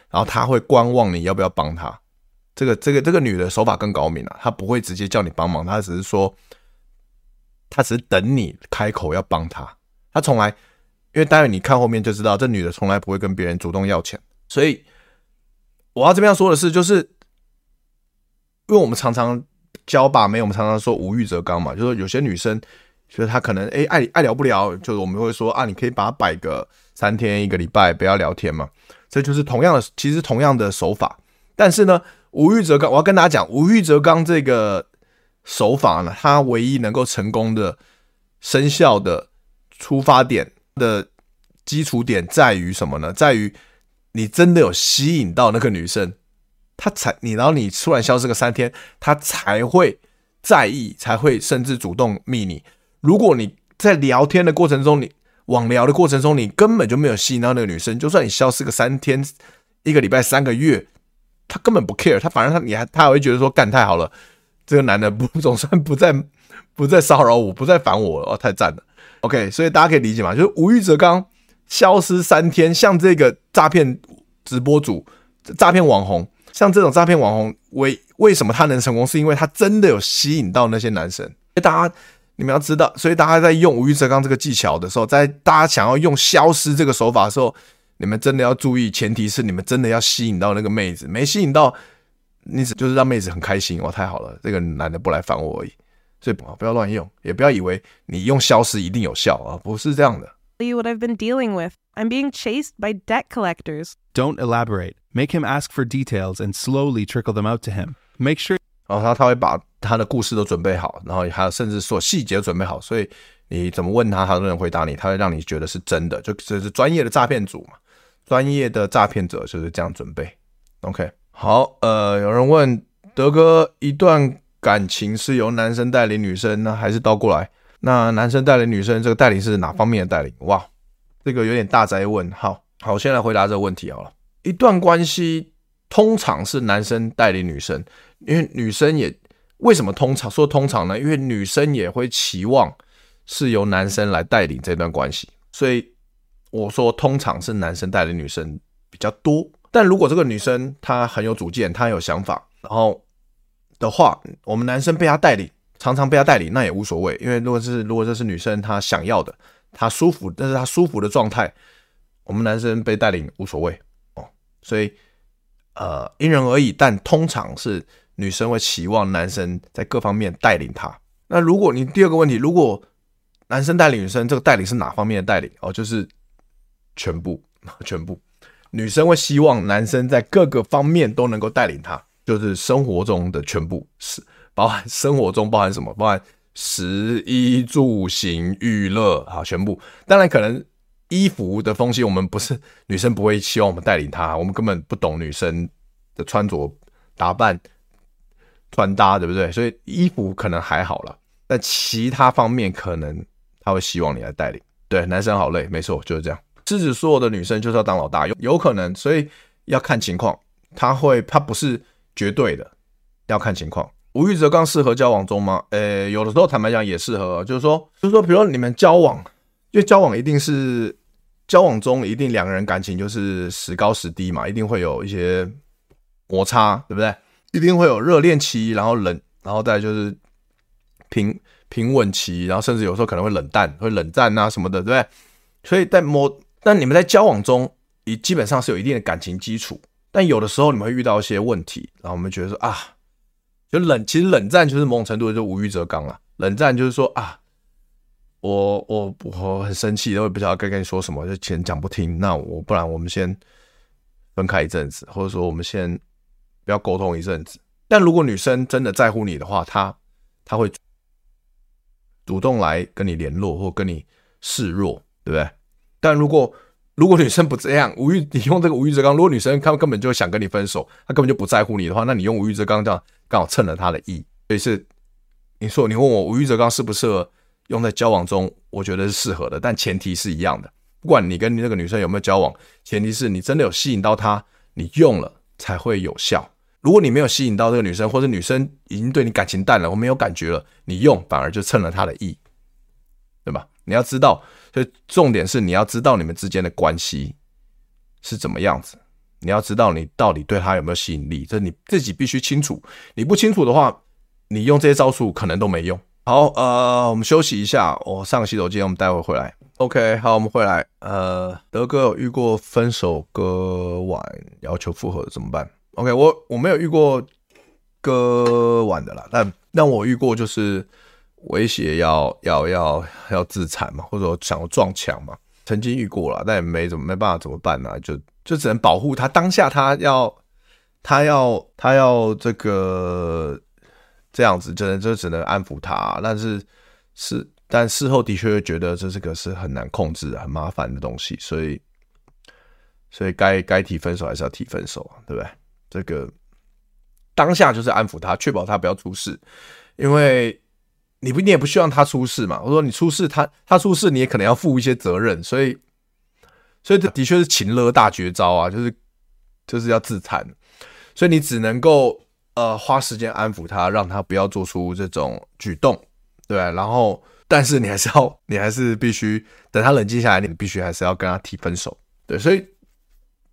然后他会观望你要不要帮他。这个这个这个女的手法更高明了，她不会直接叫你帮忙，她只是说，她只是等你开口要帮她。她从来，因为待会你看后面就知道，这女的从来不会跟别人主动要钱。所以我要这边要说的是，就是因为我们常常教把妹，我们常常说无欲则刚嘛，就是说有些女生，就是她可能哎爱爱聊不聊，就是我们会说啊，你可以把她摆个三天一个礼拜不要聊天嘛，这就是同样的，其实同样的手法，但是呢。无欲则刚，我要跟大家讲，无欲则刚这个手法呢，它唯一能够成功的生效的出发点的基础点在于什么呢？在于你真的有吸引到那个女生，他才你，然后你突然消失个三天，他才会在意，才会甚至主动密你。如果你在聊天的过程中，你网聊的过程中，你根本就没有吸引到那个女生，就算你消失个三天、一个礼拜、三个月。他根本不 care，他反正他你还他还会觉得说干太好了，这个男的不总算不再不再骚扰我，不再烦我了，哦，太赞了。OK，所以大家可以理解嘛，就是无欲则刚，消失三天，像这个诈骗直播主、诈骗网红，像这种诈骗网红，为为什么他能成功，是因为他真的有吸引到那些男生。大家你们要知道，所以大家在用无欲则刚这个技巧的时候，在大家想要用消失这个手法的时候。你们真的要注意，前提是你们真的要吸引到那个妹子，没吸引到，你只就是让妹子很开心哇，太好了，这个男的不来烦我而已，所以不要乱用，也不要以为你用消失一定有效啊，不是这样的。Tell you what I've been dealing with. I'm being chased by debt collectors. don't elaborate. Make him ask for details and slowly trickle them out to him. Make sure 然后他他会把他的故事都准备好，然后还有甚至说细节准备好，所以你怎么问他，他都能回答你，他会让你觉得是真的，就这是专业的诈骗组嘛。专业的诈骗者就是这样准备，OK，好，呃，有人问德哥，一段感情是由男生带领女生呢，还是倒过来？那男生带领女生，这个带领是哪方面的带领？哇，这个有点大宅问。好，好，我先来回答这个问题好了。一段关系通常是男生带领女生，因为女生也为什么通常说通常呢？因为女生也会期望是由男生来带领这段关系，所以。我说，通常是男生带领女生比较多，但如果这个女生她很有主见，她有想法，然后的话，我们男生被她带领，常常被她带领，那也无所谓，因为如果是如果这是女生她想要的，她舒服，但是她舒服的状态，我们男生被带领无所谓，所以呃因人而异，但通常是女生会期望男生在各方面带领她。那如果你第二个问题，如果男生带领女生，这个带领是哪方面的带领哦？就是。全部，全部，女生会希望男生在各个方面都能够带领她，就是生活中的全部，是包含生活中包含什么？包含食衣住行娱乐，好，全部。当然可能衣服的东西，我们不是女生不会希望我们带领她，我们根本不懂女生的穿着打扮、穿搭，对不对？所以衣服可能还好了，但其他方面可能她会希望你来带领。对，男生好累，没错，就是这样。狮子座的女生就是要当老大，有有可能，所以要看情况，他会，他不是绝对的，要看情况。吴玉泽刚适合交往中吗？呃，有的时候坦白讲也适合，就是说，就是说，比如你们交往，因为交往一定是交往中一定两个人感情就是时高时低嘛，一定会有一些摩擦，对不对？一定会有热恋期，然后冷，然后再就是平平稳期，然后甚至有时候可能会冷淡，会冷战啊什么的，对不对？所以在摩，但你们在交往中，也基本上是有一定的感情基础，但有的时候你们会遇到一些问题，然后我们觉得说啊。就冷，其实冷战就是某种程度就无欲则刚了。冷战就是说啊，我我我很生气，我也不知道该跟你说什么，就前讲不听。那我不然我们先分开一阵子，或者说我们先不要沟通一阵子。但如果女生真的在乎你的话，她她会主动来跟你联络或跟你示弱，对不对？但如果如果女生不这样，无欲你用这个无欲则刚，如果女生她根本就想跟你分手，她根本就不在乎你的话，那你用无欲则刚这样。刚好趁了他的意，所以是你说你问我无欲则刚适不适合用在交往中？我觉得是适合的，但前提是一样的。不管你跟你那个女生有没有交往，前提是你真的有吸引到她，你用了才会有效。如果你没有吸引到这个女生，或者女生已经对你感情淡了，我没有感觉了，你用反而就趁了她的意，对吧？你要知道，所以重点是你要知道你们之间的关系是怎么样子。你要知道你到底对他有没有吸引力，这你自己必须清楚。你不清楚的话，你用这些招数可能都没用。好，呃，我们休息一下，我上个洗手间，我们待会回来。OK，好，我们回来。呃，德哥有遇过分手割腕要求复合怎么办？OK，我我没有遇过割腕的啦，但但我遇过就是威胁要要要要自残嘛，或者说想要撞墙嘛，曾经遇过了，但也没怎么没办法怎么办呢、就。就只能保护他，当下他要，他要，他要这个这样子，真的就只能安抚他。但是事，但事后的确觉得这是个是很难控制、很麻烦的东西，所以，所以该该提分手还是要提分手，对不对？这个当下就是安抚他，确保他不要出事，因为你不你也不希望他出事嘛。我说你出事，他他出事，你也可能要负一些责任，所以。所以这的确是情勒大绝招啊，就是就是要自残，所以你只能够呃花时间安抚他，让他不要做出这种举动，对，然后，但是你还是要，你还是必须等他冷静下来，你必须还是要跟他提分手，对，所以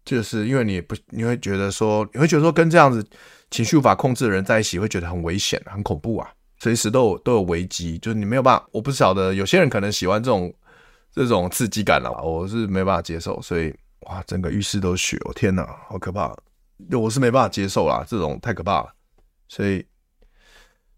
就是因为你不，你会觉得说，你会觉得说跟这样子情绪无法控制的人在一起，会觉得很危险、很恐怖啊，随时都有都有危机，就是你没有办法，我不晓得有些人可能喜欢这种。这种刺激感了，我是没办法接受，所以哇，整个浴室都是血，我天哪，好可怕！我是没办法接受啦，这种太可怕了，所以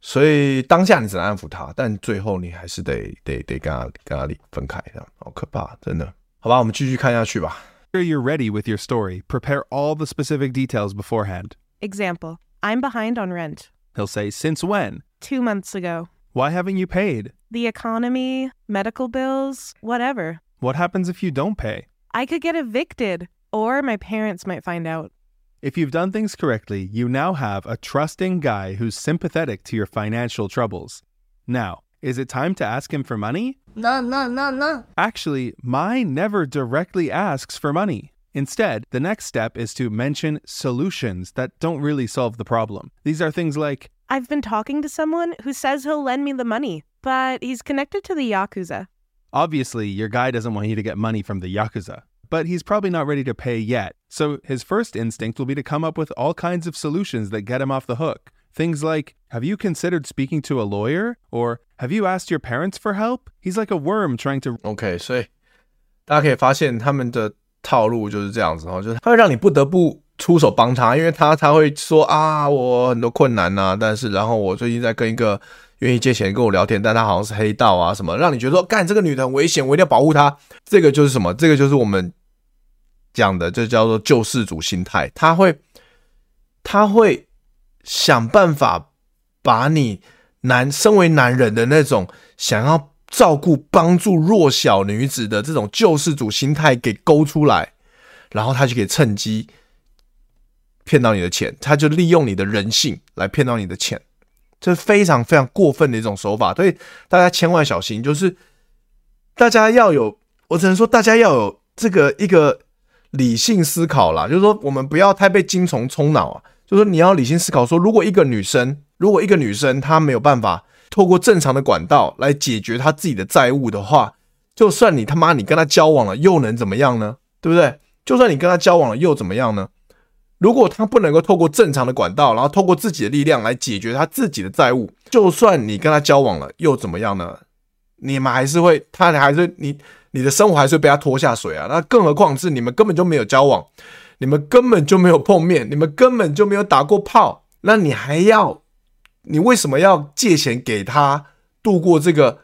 所以当下你只能安抚他，但最后你还是得得得跟他跟他分开，这样好可怕，真的。好吧，我们继续看下去吧。You're ready with your story. Prepare all the specific details beforehand. Example I'm behind on rent. He'll say, Since when? Two months ago. Why haven't you paid? The economy, medical bills, whatever. What happens if you don't pay? I could get evicted, or my parents might find out. If you've done things correctly, you now have a trusting guy who's sympathetic to your financial troubles. Now, is it time to ask him for money? No, no, no, no. Actually, Mai never directly asks for money. Instead, the next step is to mention solutions that don't really solve the problem. These are things like I've been talking to someone who says he'll lend me the money, but he's connected to the Yakuza. Obviously, your guy doesn't want you to get money from the Yakuza, but he's probably not ready to pay yet. So his first instinct will be to come up with all kinds of solutions that get him off the hook. Things like, have you considered speaking to a lawyer? Or have you asked your parents for help? He's like a worm trying to. OK，所以大家可以发现他们的。套路就是这样子哦，就是他会让你不得不出手帮他，因为他他会说啊，我很多困难呐、啊，但是然后我最近在跟一个愿意借钱跟我聊天，但他好像是黑道啊什么，让你觉得说，干这个女的很危险，我一定要保护她。这个就是什么？这个就是我们 讲的，就叫做救世主心态。他会他会想办法把你男身为男人的那种想要照顾、帮助弱小女子的这种救世主心态给勾出来，然后他就可以趁机骗到你的钱，他就利用你的人性来骗到你的钱，这是非常非常过分的一种手法，所以大家千万小心，就是大家要有，我只能说大家要有这个一个理性思考啦，就是说我们不要太被精虫冲脑啊，就是说你要理性思考说，如果一个女生，如果一个女生她没有办法。透过正常的管道来解决她自己的债务的话，就算你他妈你跟她交往了，又能怎么样呢？对不对？就算你跟她交往了，又怎么样呢？如果他不能够透过正常的管道，然后透过自己的力量来解决他自己的债务，就算你跟他交往了，又怎么样呢？你们还是会，他还是你，你的生活还是被他拖下水啊！那更何况是你们根本就没有交往，你们根本就没有碰面，你们根本就没有打过炮，那你还要？你为什么要借钱给他度过这个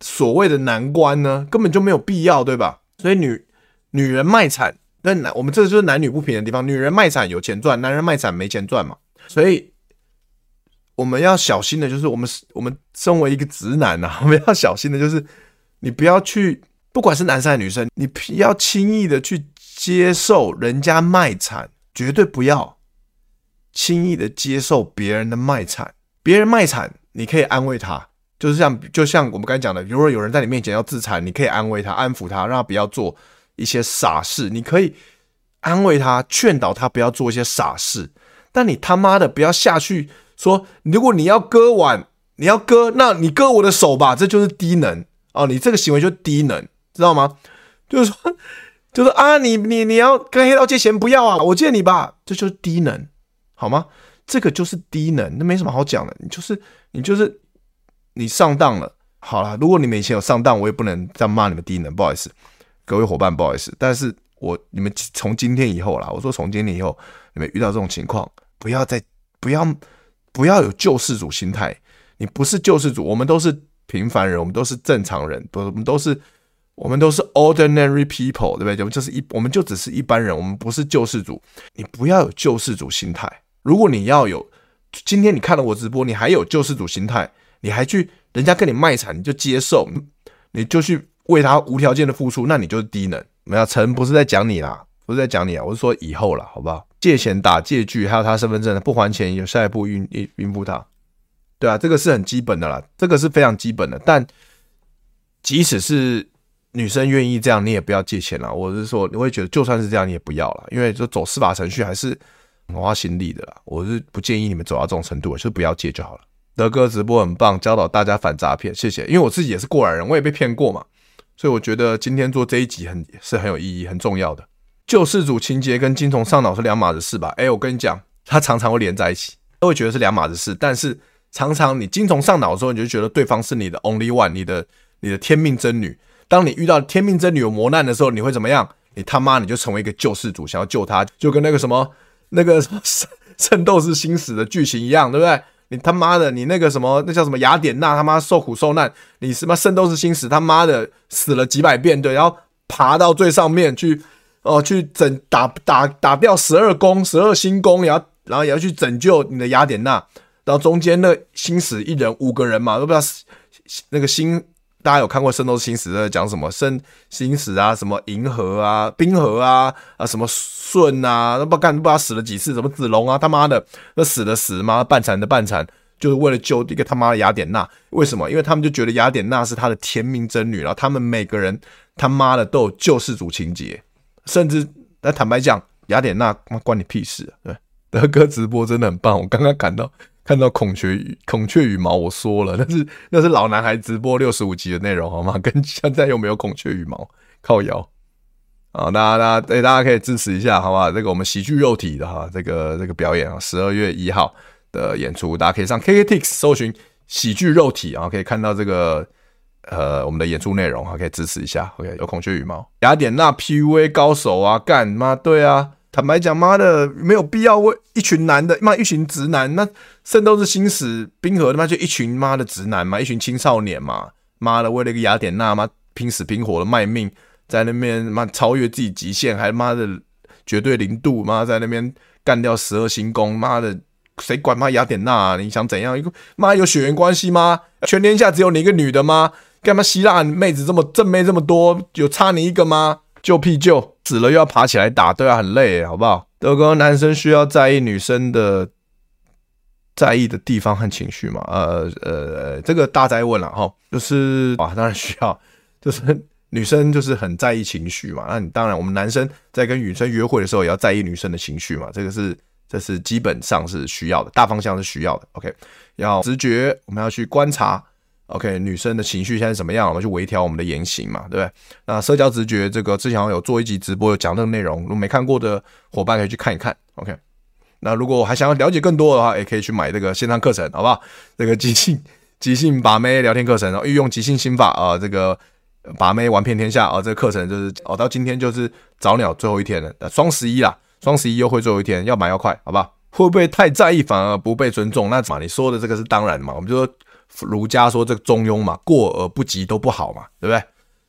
所谓的难关呢？根本就没有必要，对吧？所以女女人卖惨，那男我们这就是男女不平的地方。女人卖惨有钱赚，男人卖惨没钱赚嘛。所以我们要小心的，就是我们我们身为一个直男呐、我们要小心的，就是你不要去，不管是男生还是女生，你不要轻易的去接受人家卖惨，绝对不要。轻易的接受别人的卖惨，别人卖惨，你可以安慰他，就是像就像我们刚才讲的，如果有人在你面前要自残，你可以安慰他，安抚他，让他不要做一些傻事。你可以安慰他，劝导他不要做一些傻事。但你他妈的不要下去说，如果你要割腕，你要割，那你割我的手吧，这就是低能哦，你这个行为就低能，知道吗？就是说，就是啊，你你你要跟黑道借钱，不要啊，我借你吧，这就是低能。好吗？这个就是低能，那没什么好讲的。你就是你就是你上当了。好了，如果你们以前有上当，我也不能再骂你们低能，不好意思，各位伙伴，不好意思。但是我你们从今天以后啦，我说从今天以后，你们遇到这种情况，不要再不要不要有救世主心态。你不是救世主，我们都是平凡人，我们都是正常人，不，我们都是我们都是 ordinary people，对不对？我们就是一，我们就只是一般人，我们不是救世主。你不要有救世主心态。如果你要有，今天你看了我直播，你还有救世主心态，你还去人家跟你卖惨，你就接受，你就去为他无条件的付出，那你就是低能。没有陈不是在讲你啦，不是在讲你啊，我是说以后啦，好不好？借钱打借据，还有他身份证不还钱，有下一步运运应付他，对啊，这个是很基本的啦，这个是非常基本的。但即使是女生愿意这样，你也不要借钱了。我是说，你会觉得就算是这样，你也不要了，因为就走司法程序还是。很花心力的啦，我是不建议你们走到这种程度，就不要借就好了。德哥直播很棒，教导大家反诈骗，谢谢。因为我自己也是过来人，我也被骗过嘛，所以我觉得今天做这一集很是很有意义、很重要的。救世主情节跟精虫上脑是两码子事吧？哎，我跟你讲，他常常会连在一起，都会觉得是两码子事。但是常常你精虫上脑的时候，你就觉得对方是你的 only one，你的你的天命真女。当你遇到天命真女有磨难的时候，你会怎么样？你他妈你就成为一个救世主，想要救她，就跟那个什么。那个什么圣圣斗士星矢的剧情一样，对不对？你他妈的，你那个什么，那叫什么雅典娜他妈受苦受难，你什么圣斗士星矢他妈的死了几百遍，对，然后爬到最上面去，哦，去拯打打打掉十二宫十二星宫，然后然后也要去拯救你的雅典娜，然后中间那星矢一人五个人嘛，都不知道那个星。大家有看过《圣斗士星矢》在讲什么？圣星矢啊，什么银河啊，冰河啊，啊，什么舜啊，都不干，不知道死了几次。什么子龙啊，他妈的，那死的死，妈半残的半残，就是为了救一个他妈的雅典娜。为什么？因为他们就觉得雅典娜是他的天命真女，然后他们每个人他妈的都有救世主情节，甚至那坦白讲，雅典娜关你屁事！对，德哥直播真的很棒，我刚刚看到。看到孔雀孔雀羽毛，我说了，那是那是老男孩直播六十五集的内容，好吗？跟现在又没有孔雀羽毛，靠摇啊！大家大家，对，大家可以支持一下，好不好？这个我们喜剧肉体的哈，这个这个表演啊，十二月一号的演出，大家可以上 KKTix 搜寻喜剧肉体啊，可以看到这个呃我们的演出内容啊，可以支持一下。OK，有孔雀羽毛，雅典娜 PUA 高手啊，干妈对啊。坦白讲，妈的，没有必要为一群男的，妈一群直男，那圣斗士星矢冰河他妈就一群妈的直男嘛，一群青少年嘛，妈的为了一个雅典娜妈拼死拼活的卖命，在那边妈超越自己极限，还妈的绝对零度妈在那边干掉十二星宫，妈的谁管妈雅典娜啊？你想怎样？一个妈有血缘关系吗？全天下只有你一个女的吗？干嘛希腊妹子这么正妹这么多，有差你一个吗？救屁救！死了又要爬起来打，对啊，很累，好不好？德哥，男生需要在意女生的在意的地方和情绪吗？呃呃，这个大哉问了哈，就是啊，当然需要，就是女生就是很在意情绪嘛。那你当然，我们男生在跟女生约会的时候，也要在意女生的情绪嘛。这个是这是基本上是需要的，大方向是需要的。OK，要直觉，我们要去观察。OK，女生的情绪现在怎么样？我们去微调我们的言行嘛，对不对？那社交直觉这个之前有做一集直播，有讲这个内容，如果没看过的伙伴可以去看一看。OK，那如果还想要了解更多的话，也可以去买这个线上课程，好不好？这个即兴 即兴把妹聊天课程，然后运用即兴心法啊，这个把妹玩遍天下啊，这个课程就是哦，到今天就是早鸟最后一天了，双十一啦，双十一优惠最后一天，要买要快，好不好？会不会太在意反而不被尊重？那嘛，你说的这个是当然嘛，我们就说。儒家说这个中庸嘛，过而不及都不好嘛，对不对？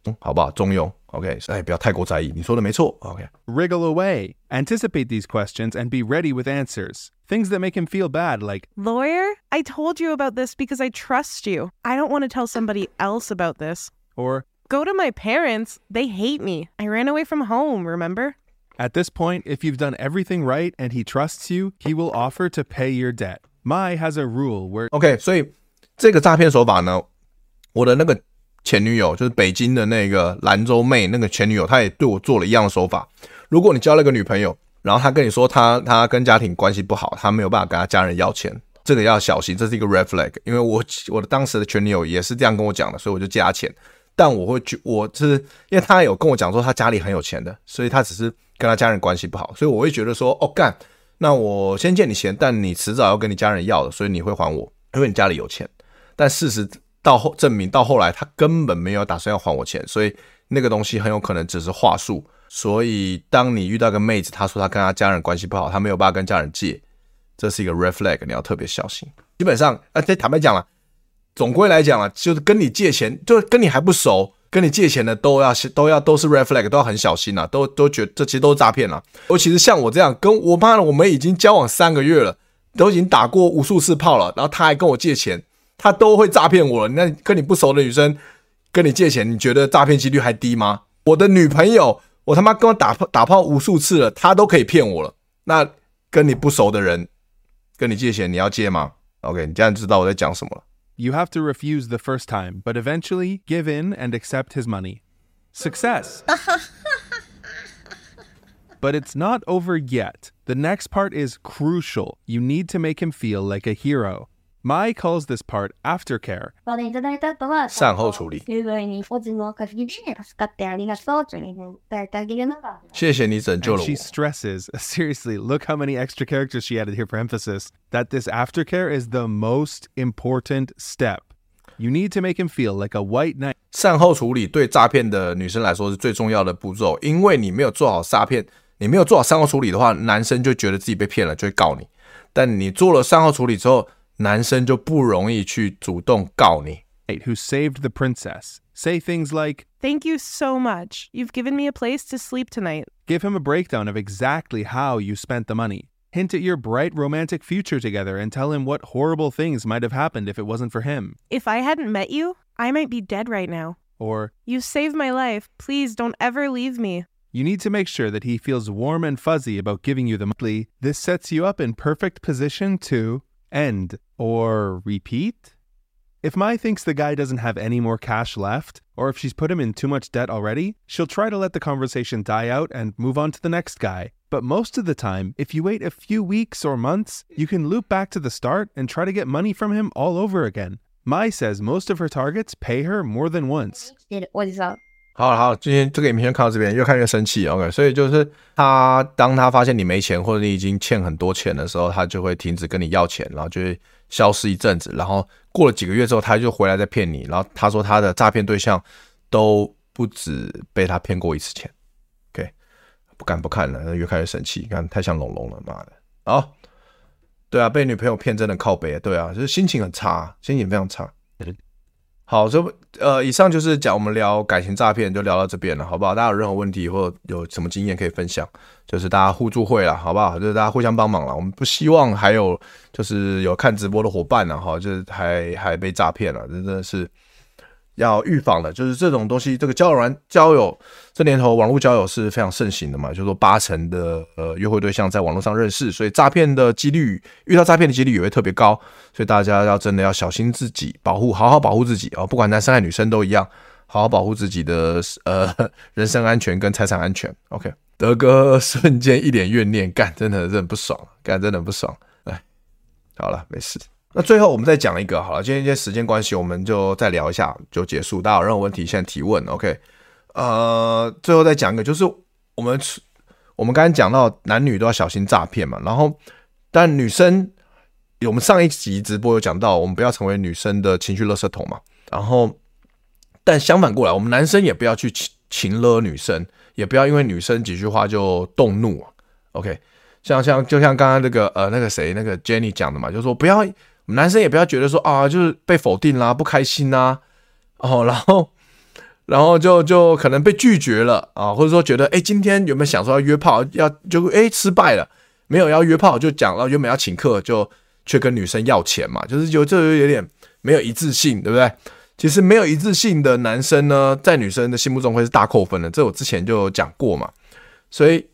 嗯，好不好？中庸，OK，哎，不要太过在意。你说的没错，OK。Wriggle away, anticipate these questions and be ready with answers. Things that make him feel bad, like Lawyer, I told you about this because I trust you. I don't want to tell somebody else about this. or Go to my parents. They hate me. I ran away from home, remember? at this point, if you've done everything right and he trusts you, he will offer to pay your debt. Mai has a rule where OK，所以 这个诈骗手法呢，我的那个前女友就是北京的那个兰州妹，那个前女友，她也对我做了一样的手法。如果你交了个女朋友，然后她跟你说她她跟家庭关系不好，她没有办法跟她家人要钱，这个要小心，这是一个 red flag。因为我我的当时的前女友也是这样跟我讲的，所以我就借她钱。但我会去，我是因为她有跟我讲说她家里很有钱的，所以她只是跟她家人关系不好，所以我会觉得说，哦干，那我先借你钱，但你迟早要跟你家人要的，所以你会还我，因为你家里有钱。但事实到后证明，到后来他根本没有打算要还我钱，所以那个东西很有可能只是话术。所以当你遇到个妹子，她说她跟她家人关系不好，她没有办法跟家人借，这是一个 red flag，你要特别小心。基本上，啊，这坦白讲了，总归来讲了，就是跟你借钱，就跟你还不熟，跟你借钱的都要都要都是 red flag，都要很小心啊，都都觉得这其实都是诈骗了。尤其是像我这样，跟我妈，我们已经交往三个月了，都已经打过无数次炮了，然后他还跟我借钱。他都会诈骗我了，那跟你不熟的女生跟你借钱，你觉得诈骗几率还低吗？我的女朋友，我他妈跟我打炮打炮无数次了，她都可以骗我了。那跟你不熟的人跟你借钱，你要借吗？OK，你这样知道我在讲什么了。you have to refuse the first time, but eventually give in and accept his money. Success! but it's not over yet. The next part is crucial. You need to make him feel like a hero. Mai calls this part aftercare. お金いただいた后は、善后处理すぐにおつのおかげで助かってありがとうというふうに伝えてあげるのが、谢谢你拯救 And 了 she 我。 stresses, seriously, look how many extra characters she added here for emphasis, that this aftercare is the most important step. You need to make him feel like a white knight. 善后处理对诈骗的女生来说是最重要的步骤，因为你没有做好诈骗，你没有做好善后处理的话，男生就觉得自己被骗了，就会告你。但你做了善后处理之后， 男生就不容易去主动告你。 who saved the princess. Say things like, Thank you so much. You've given me a place to sleep tonight. give him a breakdown of exactly how you spent the money. Hint at your bright romantic future together and tell him what horrible things might have happened if it wasn't for him. If I hadn't met you, I might be dead right now. Or, You saved my life. Please don't ever leave me. you need to make sure that he feels warm and fuzzy about giving you the money. This sets you up in perfect position to end or repeat. If Mai thinks the guy doesn't have any more cash left, or if she's put him in too much debt already, she'll try to let the conversation die out and move on to the next guy. But most of the time, if you wait a few weeks or months, you can loop back to the start and try to get money from him all over again. Mai says most of her targets pay her more than once. 生きてるおじさん。好了好，今天这个影片看到这边，越看越生气。OK，所以就是他当他发现你没钱或者你已经欠很多钱的时候，他就会停止跟你要钱，然后就会消失一阵子。然后过了几个月之后，他就回来再骗你。然后他说他的诈骗对象都不止被他骗过一次钱。OK，不敢不看了，越看越生气。你看太像龙龙了，妈的！好，对啊，被女朋友骗真的靠北啊，对啊，就是心情很差，心情非常差。 好，这呃，以上就是讲我们聊感情诈骗，就聊到这边了，好不好？大家有任何问题或有什么经验可以分享，就是大家互助会了，好不好？就是大家互相帮忙了。我们不希望还有就是有看直播的伙伴呢，哈，就是还还被诈骗了，真的是。要预防的，就是这种东西。这个交友软交友这年头，网络交友是非常盛行的嘛，就是说八成的呃约会对象在网络上认识，所以诈骗的几率遇到诈骗的几率也会特别高。所以大家要真的要小心自己，保护好好保护自己哦，不管男生还女生都一样，好好保护自己的呃 人身安全跟财产安全。OK，德哥瞬间一脸怨念，干真的真的不爽，干真的不爽。哎，好了，没事。那最后我们再讲一个好了，今天因为时间关系，我们就再聊一下就结束。大家有任何问题，现在提问，OK？呃，最后再讲一个，就是我们我们刚才讲到男女都要小心诈骗嘛，然后但女生，我们上一集直播有讲到，我们不要成为女生的情绪垃圾桶嘛。然后，但相反过来，我们男生也不要去情情勒女生，也不要因为女生几句话就动怒啊，OK？像像就像刚刚那个呃那个谁那个 Jenny 讲的嘛，就是说不要。男生也不要觉得说啊，就是被否定啦，不开心呐，哦，然后，然后就就可能被拒绝了啊，或者说觉得哎，今天有没有想说要约炮，要就哎失败了，没有要约炮就讲了原本要请客，就却跟女生要钱嘛，就是有这就有点没有一致性，对不对？其实没有一致性的男生呢，在女生的心目中会是大扣分的，这我之前就讲过嘛，所以。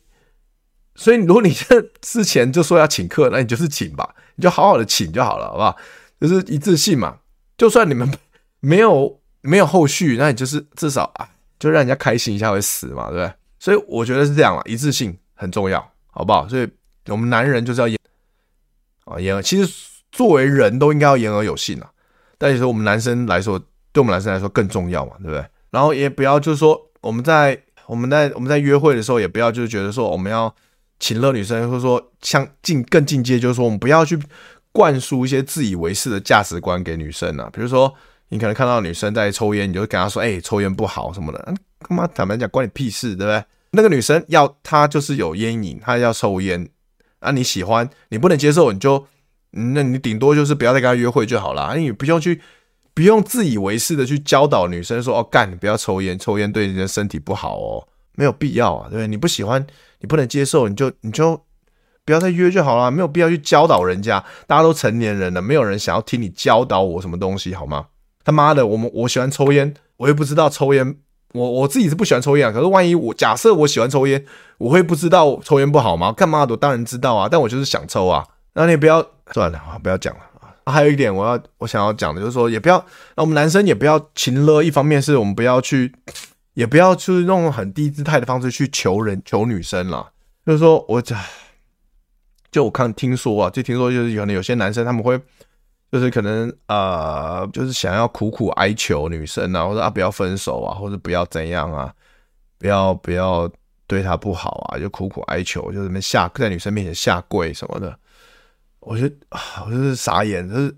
所以，如果你这之前就说要请客，那你就是请吧，你就好好的请就好了，好不好？就是一致性嘛。就算你们没有没有后续，那你就是至少啊，就让人家开心一下会死嘛，对不对？所以我觉得是这样啊，一致性很重要，好不好？所以我们男人就是要言啊言，其实作为人都应该要言而有信啊。但是我们男生来说，对我们男生来说更重要嘛，对不对？然后也不要就是说我们在我们在我们在约会的时候，也不要就是觉得说我们要。情勒女生，或者说像进更进阶，就是说我们不要去灌输一些自以为是的价值观给女生啊。比如说，你可能看到女生在抽烟，你就跟她说：“哎、抽烟不好什么的。”干嘛坦白讲，关你屁事，对不对？那个女生要她就是有烟瘾，她要抽烟啊，你喜欢，你不能接受，你就那你顶多就是不要再跟她约会就好了。你不用去，不用自以为是的去教导女生说：“哦，干，你不要抽烟，抽烟对你的身体不好哦。”没有必要啊，对不对？你不喜欢。你不能接受，你就你就不要再约就好了，没有必要去教导人家。大家都成年人了，没有人想要听你教导我什么东西，好吗？他妈的，我们我喜欢抽烟，我又不知道抽烟，我我自己是不喜欢抽烟啊。可是万一我假设我喜欢抽烟，我会不知道抽烟不好吗？干嘛的？我当然知道啊，但我就是想抽啊。那你不要算了啊，不要讲了啊。还有一点，我要我想要讲的就是说，也不要，那我们男生也不要情勒。一方面是我们不要去。也不要去用很低姿态的方式去求人求女生啦，就是说我这，就我看听说啊，就听说就是可能有些男生他们会，就是可能呃，就是想要苦苦哀求女生啊，或者啊不要分手啊，或者不要怎样啊，不要不要对她不好啊，就苦苦哀求，就是什么下在女生面前下跪什么的，我觉得啊，我就是傻眼，就是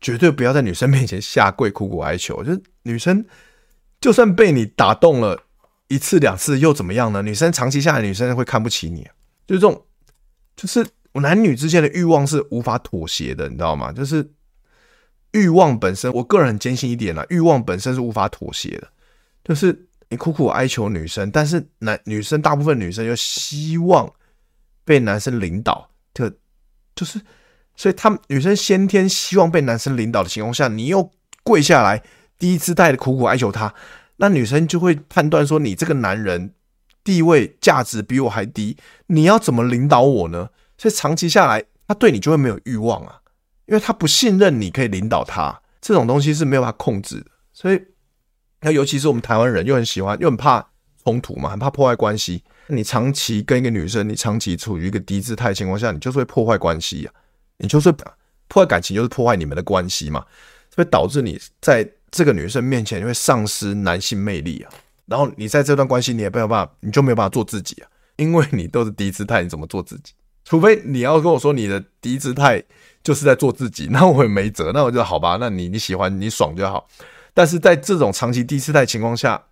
绝对不要在女生面前下跪苦苦哀求，就是女生。就算被你打动了一次两次又怎么样呢？女生长期下来，女生会看不起你，就是这种，就是男女之间的欲望是无法妥协的，你知道吗？就是欲望本身，我个人很坚信一点啦，欲望本身是无法妥协的。就是你苦苦哀求女生，但是男女生大部分女生又希望被男生领导，就就是，所以他们女生先天希望被男生领导的情况下，你又跪下来。低姿态的苦苦哀求他，那女生就会判断说，你这个男人地位价值比我还低，你要怎么领导我呢？所以长期下来，他对你就会没有欲望啊，因为他不信任你可以领导他，这种东西是没有办法控制的。所以，那尤其是我们台湾人又很喜欢，又很怕冲突嘛，很怕破坏关系。你长期跟一个女生，你长期处于一个低姿态情况下，你就是会破坏关系呀，你就是破坏感情，就是破坏你们的关系嘛，会导致你在。这个女生面前你会丧失男性魅力啊，然后你在这段关系你也没有办法，你就没有办法做自己啊，因为你都是低姿态，你怎么做自己？除非你要跟我说你的低姿态就是在做自己，那我也没辙，那我就好吧，那你你喜欢你爽就好。但是在这种长期低姿态情况下，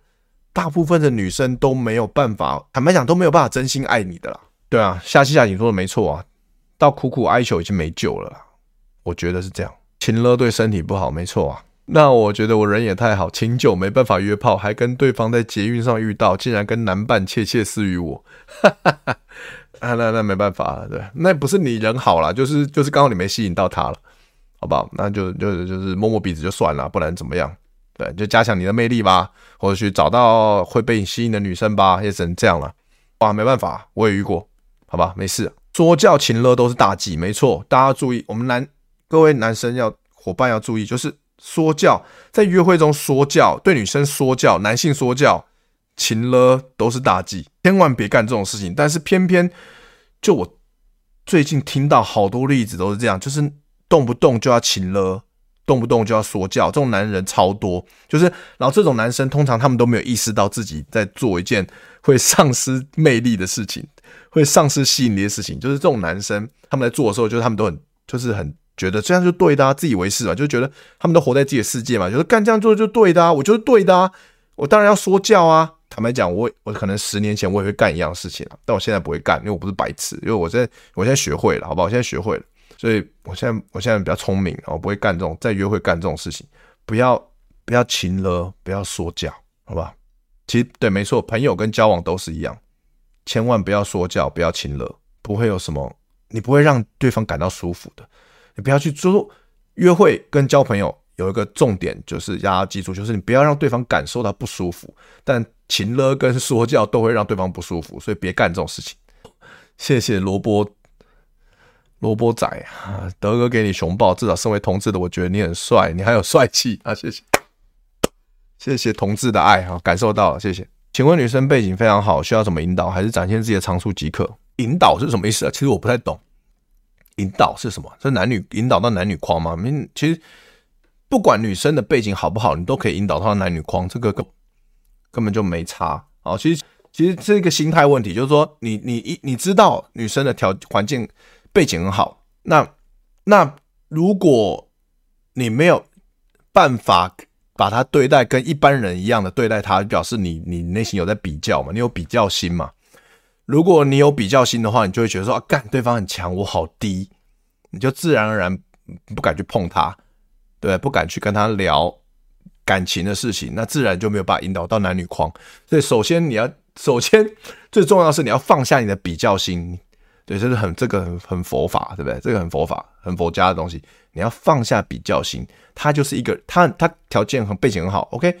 大部分的女生都没有办法，坦白讲都没有办法真心爱你的啦。对啊，夏希夏你说的没错啊，到苦苦哀求已经没救了，我觉得是这样，情勒对身体不好，没错啊。那我觉得我人也太好，请酒没办法约炮，还跟对方在捷运上遇到，竟然跟男伴窃窃私语我，哈哈哈。啊，那那没办法了，对，那不是你人好了，就是就是刚好你没吸引到他了，好不好？那就就就是摸摸鼻子就算了，不然怎么样？对，就加强你的魅力吧，或者去找到会被你吸引的女生吧，也只能这样了。哇，没办法，我也遇过，好吧，没事。说教情勒都是大忌，没错，大家注意，我们男各位男生要伙伴要注意，就是说教，在约会中说教，对女生说教，男性说教。情了都是大忌，千万别干这种事情。但是偏偏，就我最近听到好多例子都是这样，就是动不动就要情了，动不动就要说教，这种男人超多。就是，然后这种男生通常他们都没有意识到自己在做一件会丧失魅力的事情，会丧失吸引力的事情。就是这种男生他们在做的时候，就是他们都很，就是很觉得这样就对的啊，自以为是嘛，就觉得他们都活在自己的世界嘛，就是干这样做就对的啊，我就是对的啊，我当然要说教啊。坦白讲，我我可能十年前我也会干一样事情啊，但我现在不会干，因为我不是白痴，因为我现在我现在学会了，好不好？我现在学会了，所以我现在我现在比较聪明，我不会干这种在约会干这种事情，不要不要情勒，不要说教，好吧？其实对，没错，朋友跟交往都是一样，千万不要说教，不要情勒，不会有什么，你不会让对方感到舒服的，你不要去做约会跟交朋友。有一个重点就是大家记住，就是你不要让对方感受到不舒服。但情勒跟说教都会让对方不舒服，所以别干这种事情。谢谢萝卜萝卜仔啊，德哥给你熊抱，至少身为同志的，我觉得你很帅，你还有帅气啊！谢谢，谢谢同志的爱哈，感受到了，谢谢。请问女生背景非常好，需要怎么引导，还是展现自己的长处即可？引导是什么意思啊？其实我不太懂。引导是什么？是男女引导到男女框吗？其实。不管女生的背景好不好，你都可以引导她男女框，这个根根本就没差啊。其实其实是一个心态问题，就是说你你一你知道女生的条环境背景很好，那那如果你没有办法把她对待跟一般人一样的对待她，表示你你内心有在比较嘛，你有比较心嘛。如果你有比较心的话，你就会觉得说啊，干对方很强，我好低，你就自然而然不敢去碰她。对，不敢去跟他聊感情的事情，那自然就没有办法引导到男女框。所以，首先你要，首先最重要的是你要放下你的比较心。对，这是很这个很很佛法，对不对？这个很佛法、很佛家的东西，你要放下比较心。他就是一个，他他条件和背景很好，OK，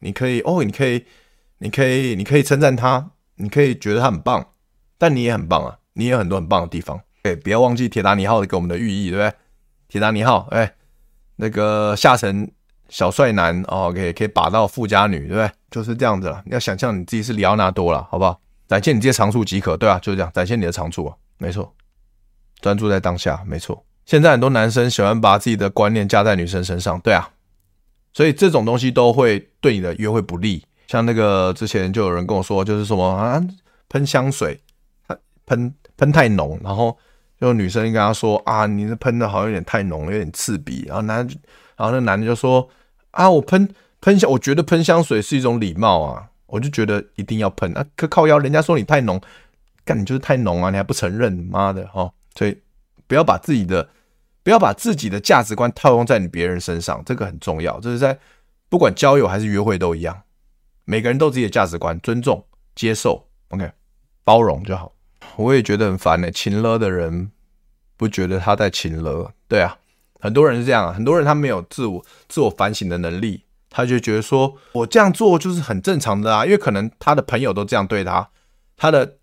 你可以哦，你可以，你可以，你可以称赞他，你可以觉得他很棒，但你也很棒啊，你也有很多很棒的地方。哎，不要忘记铁达尼号给我们的寓意，对不对？铁达尼号，哎。那个下层小帅男哦，可以可以把到富家女，对不对？就是这样子了。你要想象你自己是里奥纳多了，好不好？展现你这些长处即可，对啊，就是这样，展现你的长处啊，没错。专注在当下，没错。现在很多男生喜欢把自己的观念加在女生身上，对啊，所以这种东西都会对你的约会不利。像那个之前就有人跟我说，就是什么啊，喷香水，喷喷太浓，然后。就女生跟他说啊，你这喷的好像有点太浓了，有点刺鼻。然后男，然后那男的就说啊，我喷喷香，我觉得喷香水是一种礼貌啊，我就觉得一定要喷啊。可靠腰，人家说你太浓，干你就是太浓啊，你还不承认，妈的哦！所以不要把自己的不要把自己的价值观套用在你别人身上，这个很重要。这是在不管交友还是约会都一样，每个人都自己的价值观，尊重、接受，OK，包容就好。我也觉得很烦呢、欸，情勒的人不觉得他在情勒，对啊，很多人是这样啊，很多人他没有自我自我反省的能力，他就觉得说我这样做就是很正常的啊，因为可能他的朋友都这样对他，他的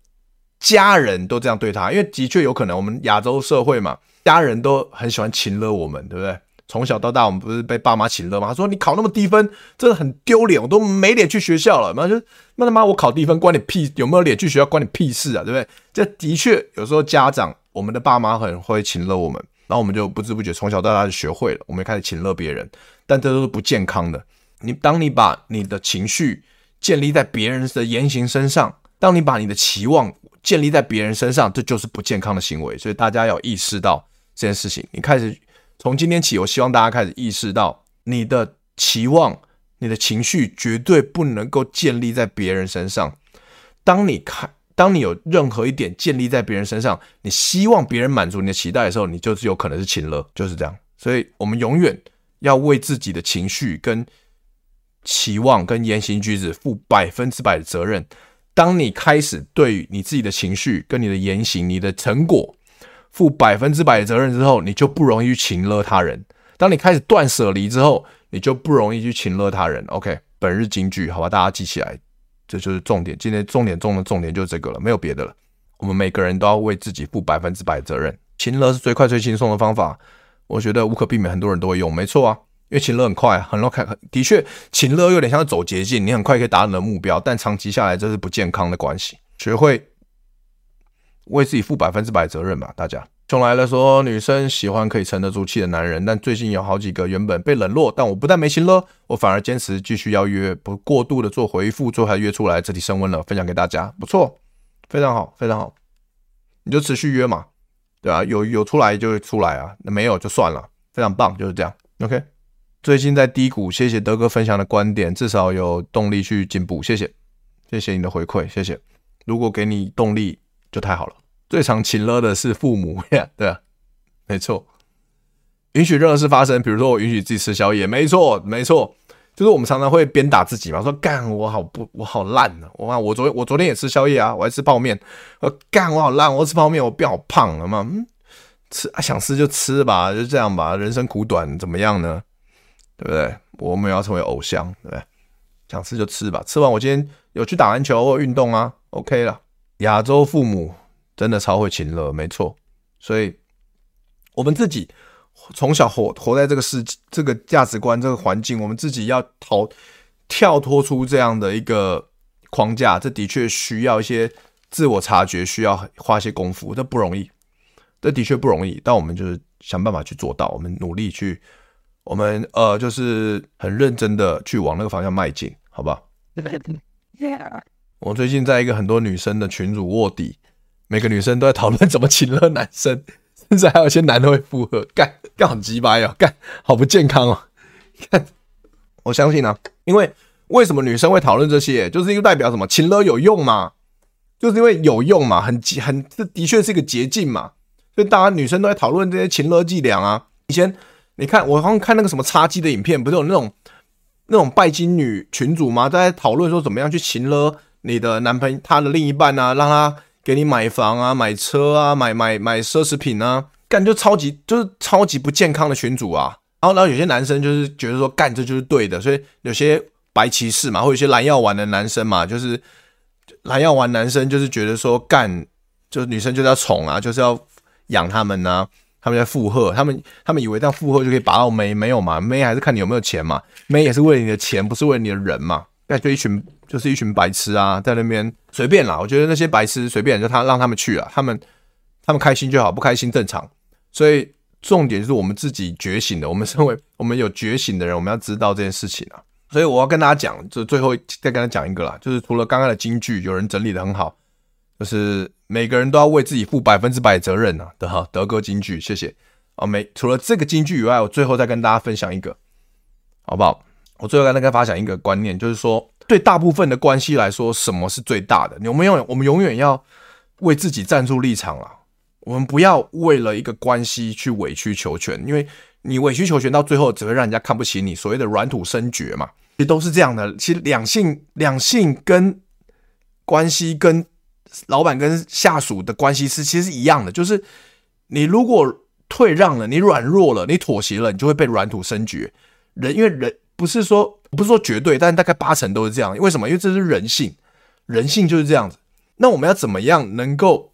家人都这样对他，因为的确有可能我们亚洲社会嘛，家人都很喜欢情勒我们，对不对？从小到大，我们不是被爸妈请乐吗？他说你考那么低分，真的很丢脸，我都没脸去学校了。妈就那他妈我考低分关你屁，有没有脸去学校关你屁事啊？对不对？这的确有时候家长，我们的爸妈很会请乐我们，然后我们就不知不觉从小到大就学会了，我们也开始请乐别人，但这都是不健康的。你当你把你的情绪建立在别人的言行身上，当你把你的期望建立在别人身上，这就是不健康的行为。所以大家要意识到这件事情，你开始。从今天起，我希望大家开始意识到，你的期望、你的情绪绝对不能够建立在别人身上。当你看，当你有任何一点建立在别人身上，你希望别人满足你的期待的时候，你就是有可能是情勒，就是这样。所以，我们永远要为自己的情绪、跟期望、跟言行举止负百分之百的责任。当你开始对你自己的情绪、跟你的言行、你的成果负百分之百的责任之后，你就不容易去情勒他人。当你开始断舍离之后，你就不容易去情勒他人。OK，本日金句，好吧，大家记起来，这就是重点。今天重点中的重点就是这个了，没有别的了。我们每个人都要为自己负百分之百的责任。情勒是最快最轻松的方法，我觉得无可避免，很多人都会用，没错啊，因为情勒很快，很快，的确，情勒有点像走捷径，你很快可以达到你的目标，但长期下来这是不健康的关系。学会为自己负百分之百责任吧，大家。熊来了说，女生喜欢可以沉得住气的男人，但最近有好几个原本被冷落，但我不但没心了，我反而坚持继续邀约，不过度的做回复，最后还约出来，这题升温了，分享给大家，不错，非常好，非常好，你就持续约嘛。对啊，有有出来就会出来啊，那没有就算了，非常棒，就是这样。OK，最近在低谷，谢谢德哥分享的观点，至少有动力去进步，谢谢，谢谢你的回馈，谢谢。如果给你动力就太好了。最常情勒的是父母呀，对啊，没错。允许任何事发生，比如说我允许自己吃宵夜，没错，没错。就是我们常常会鞭打自己嘛，说干我好不我好烂呢，我我昨我昨天也吃宵夜啊，我还吃泡面，说干我好烂，我吃泡面我变好胖了嘛，嗯，吃啊想吃就吃吧，就这样吧，人生苦短，怎么样呢？对不对？我们要成为偶像，对不对？想吃就吃吧，吃完我今天有去打篮球或运动啊，OK 了。亚洲父母真的超会情乐，没错，所以我们自己。从小活活在这个世这个价值观这个环境，我们自己要逃跳脱出这样的一个框架，这的确需要一些自我察觉，需要花些功夫，这不容易，这的确不容易。但我们就是想办法去做到，我们努力去，我们呃就是很认真的去往那个方向迈进，好不好？我最近在一个很多女生的群组卧底，每个女生都在讨论怎么情勒男生。甚至还有一些男的会附和，干干好鸡巴呀，干好不健康哦。看，我相信啊，因为为什么女生会讨论这些，就是因为代表什么？情勒有用嘛？就是因为有用嘛，很很这的确是一个捷径嘛。所以大家女生都在讨论这些情勒伎俩啊。以前你看，我好像看那个什么叉鸡的影片，不是有那种那种拜金女群主吗？在讨论说怎么样去情勒你的男朋友，他的另一半啊，让他。给你买房啊，买车啊，买买买奢侈品啊，干就超级就是超级不健康的群组啊。然后然后有些男生就是觉得说干这就是对的，所以有些白骑士嘛，或有些蓝药丸的男生嘛，就是蓝药丸男生就是觉得说干就是女生就是要宠啊，就是要养他们啊，他们在附和，他们他们以为这样附和就可以把到妹，没有嘛，妹还是看你有没有钱嘛，妹也是为了你的钱，不是为了你的人嘛。那就一群就是一群白痴啊，在那边随便啦。我觉得那些白痴随便，就他让他们去啊，他们他们开心就好，不开心正常。所以重点就是我们自己觉醒的，我们身为我们有觉醒的人，我们要知道这件事情啊。所以我要跟大家讲，就最后再跟他讲一个啦，就是除了刚刚的金句，有人整理的很好，就是每个人都要为自己负百分之百责任啊的哈，德哥金句，谢谢啊。没除了这个金句以外，我最后再跟大家分享一个，好不好？我最后跟大家分享一个观念，就是说，对大部分的关系来说，什么是最大的？我们永远，我们永远要为自己站住立场啊！我们不要为了一个关系去委曲求全，因为你委曲求全到最后，只会让人家看不起你。所谓的软土深掘嘛，其实都是这样的。其实两性、两性跟关系跟老板跟下属的关系是其实一样的，就是你如果退让了，你软弱了，你妥协了，你就会被软土深掘。人因为人。不是说不是说绝对，但大概八成都是这样。为什么？因为这是人性，人性就是这样子。那我们要怎么样能够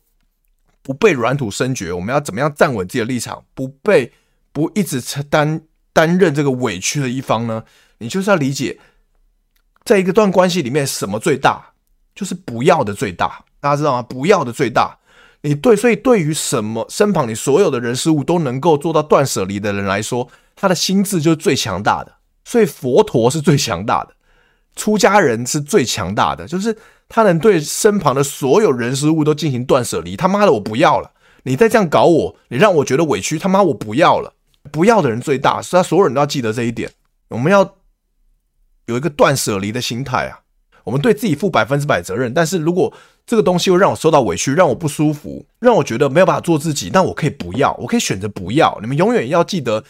不被软土深掘？我们要怎么样站稳自己的立场，不被不一直担担任这个委屈的一方呢？你就是要理解，在一个段关系里面，什么最大？就是不要的最大。大家知道吗？不要的最大。你对，所以对于什么身旁你所有的人事物都能够做到断舍离的人来说，他的心智就是最强大的。所以佛陀是最强大的，出家人是最强大的，就是他能对身旁的所有人事物都进行断舍离。他妈的，我不要了！你再这样搞我，你让我觉得委屈。他妈，我不要了！不要的人最大，所以他所有人都要记得这一点。我们要有一个断舍离的心态啊！我们对自己负百分之百责任。但是如果这个东西会让我受到委屈，让我不舒服，让我觉得没有办法做自己，那我可以不要，我可以选择不要。你们永远要记得。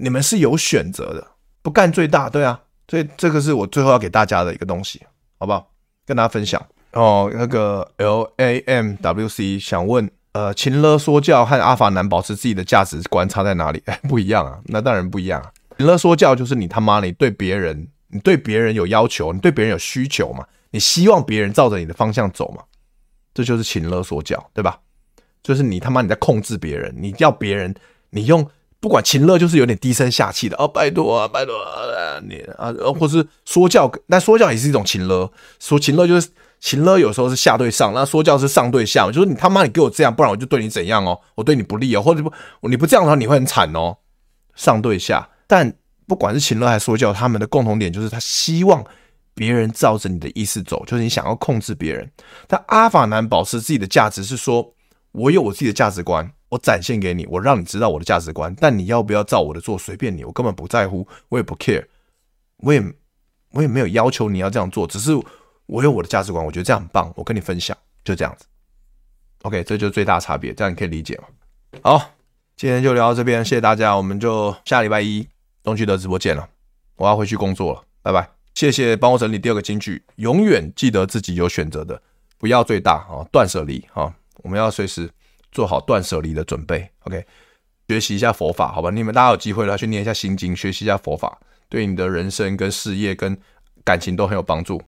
你们是有选择的，不干最大，对啊，所以这个是我最后要给大家的一个东西，好不好？跟大家分享哦。那个 L A M W C 想问，呃，情勒说教和阿法男保持自己的价值观差在哪里？哎，不一样啊，那当然不一样啊。情勒说教就是你他妈你对别人，你对别人有要求，你对别人有需求嘛，你希望别人照着你的方向走嘛，这就是情勒说教，对吧？就是你他妈你在控制别人，你要别人，你用。不管情勒就是有点低声下气的哦，拜托啊，拜托啊，你啊，或是说教，那说教也是一种情勒。说情勒就是情勒，有时候是下对上，那说教是上对下。就是你他妈你给我这样，不然我就对你怎样哦，我对你不利哦，或者不你不这样的话你会很惨哦。上对下，但不管是情勒还是说教，他们的共同点就是他希望别人照着你的意思走，就是你想要控制别人。但阿法男保持自己的价值是说，我有我自己的价值观。我展现给你，我让你知道我的价值观，但你要不要照我的做，随便你，我根本不在乎，我也不 care，我也我也没有要求你要这样做，只是我有我的价值观，我觉得这样很棒，我跟你分享，就这样子。OK，这就是最大差别，这样你可以理解吗？好，今天就聊到这边，谢谢大家，我们就下礼拜一东区的直播见了，我要回去工作了，拜拜。谢谢帮我整理第二个金句，永远记得自己有选择的，不要最大啊，断舍离啊，我们要随时。做好断舍离的准备，OK，学习一下佛法，好吧？你们大家有机会了，去念一下心经，学习一下佛法，对你的人生跟事业跟感情都很有帮助。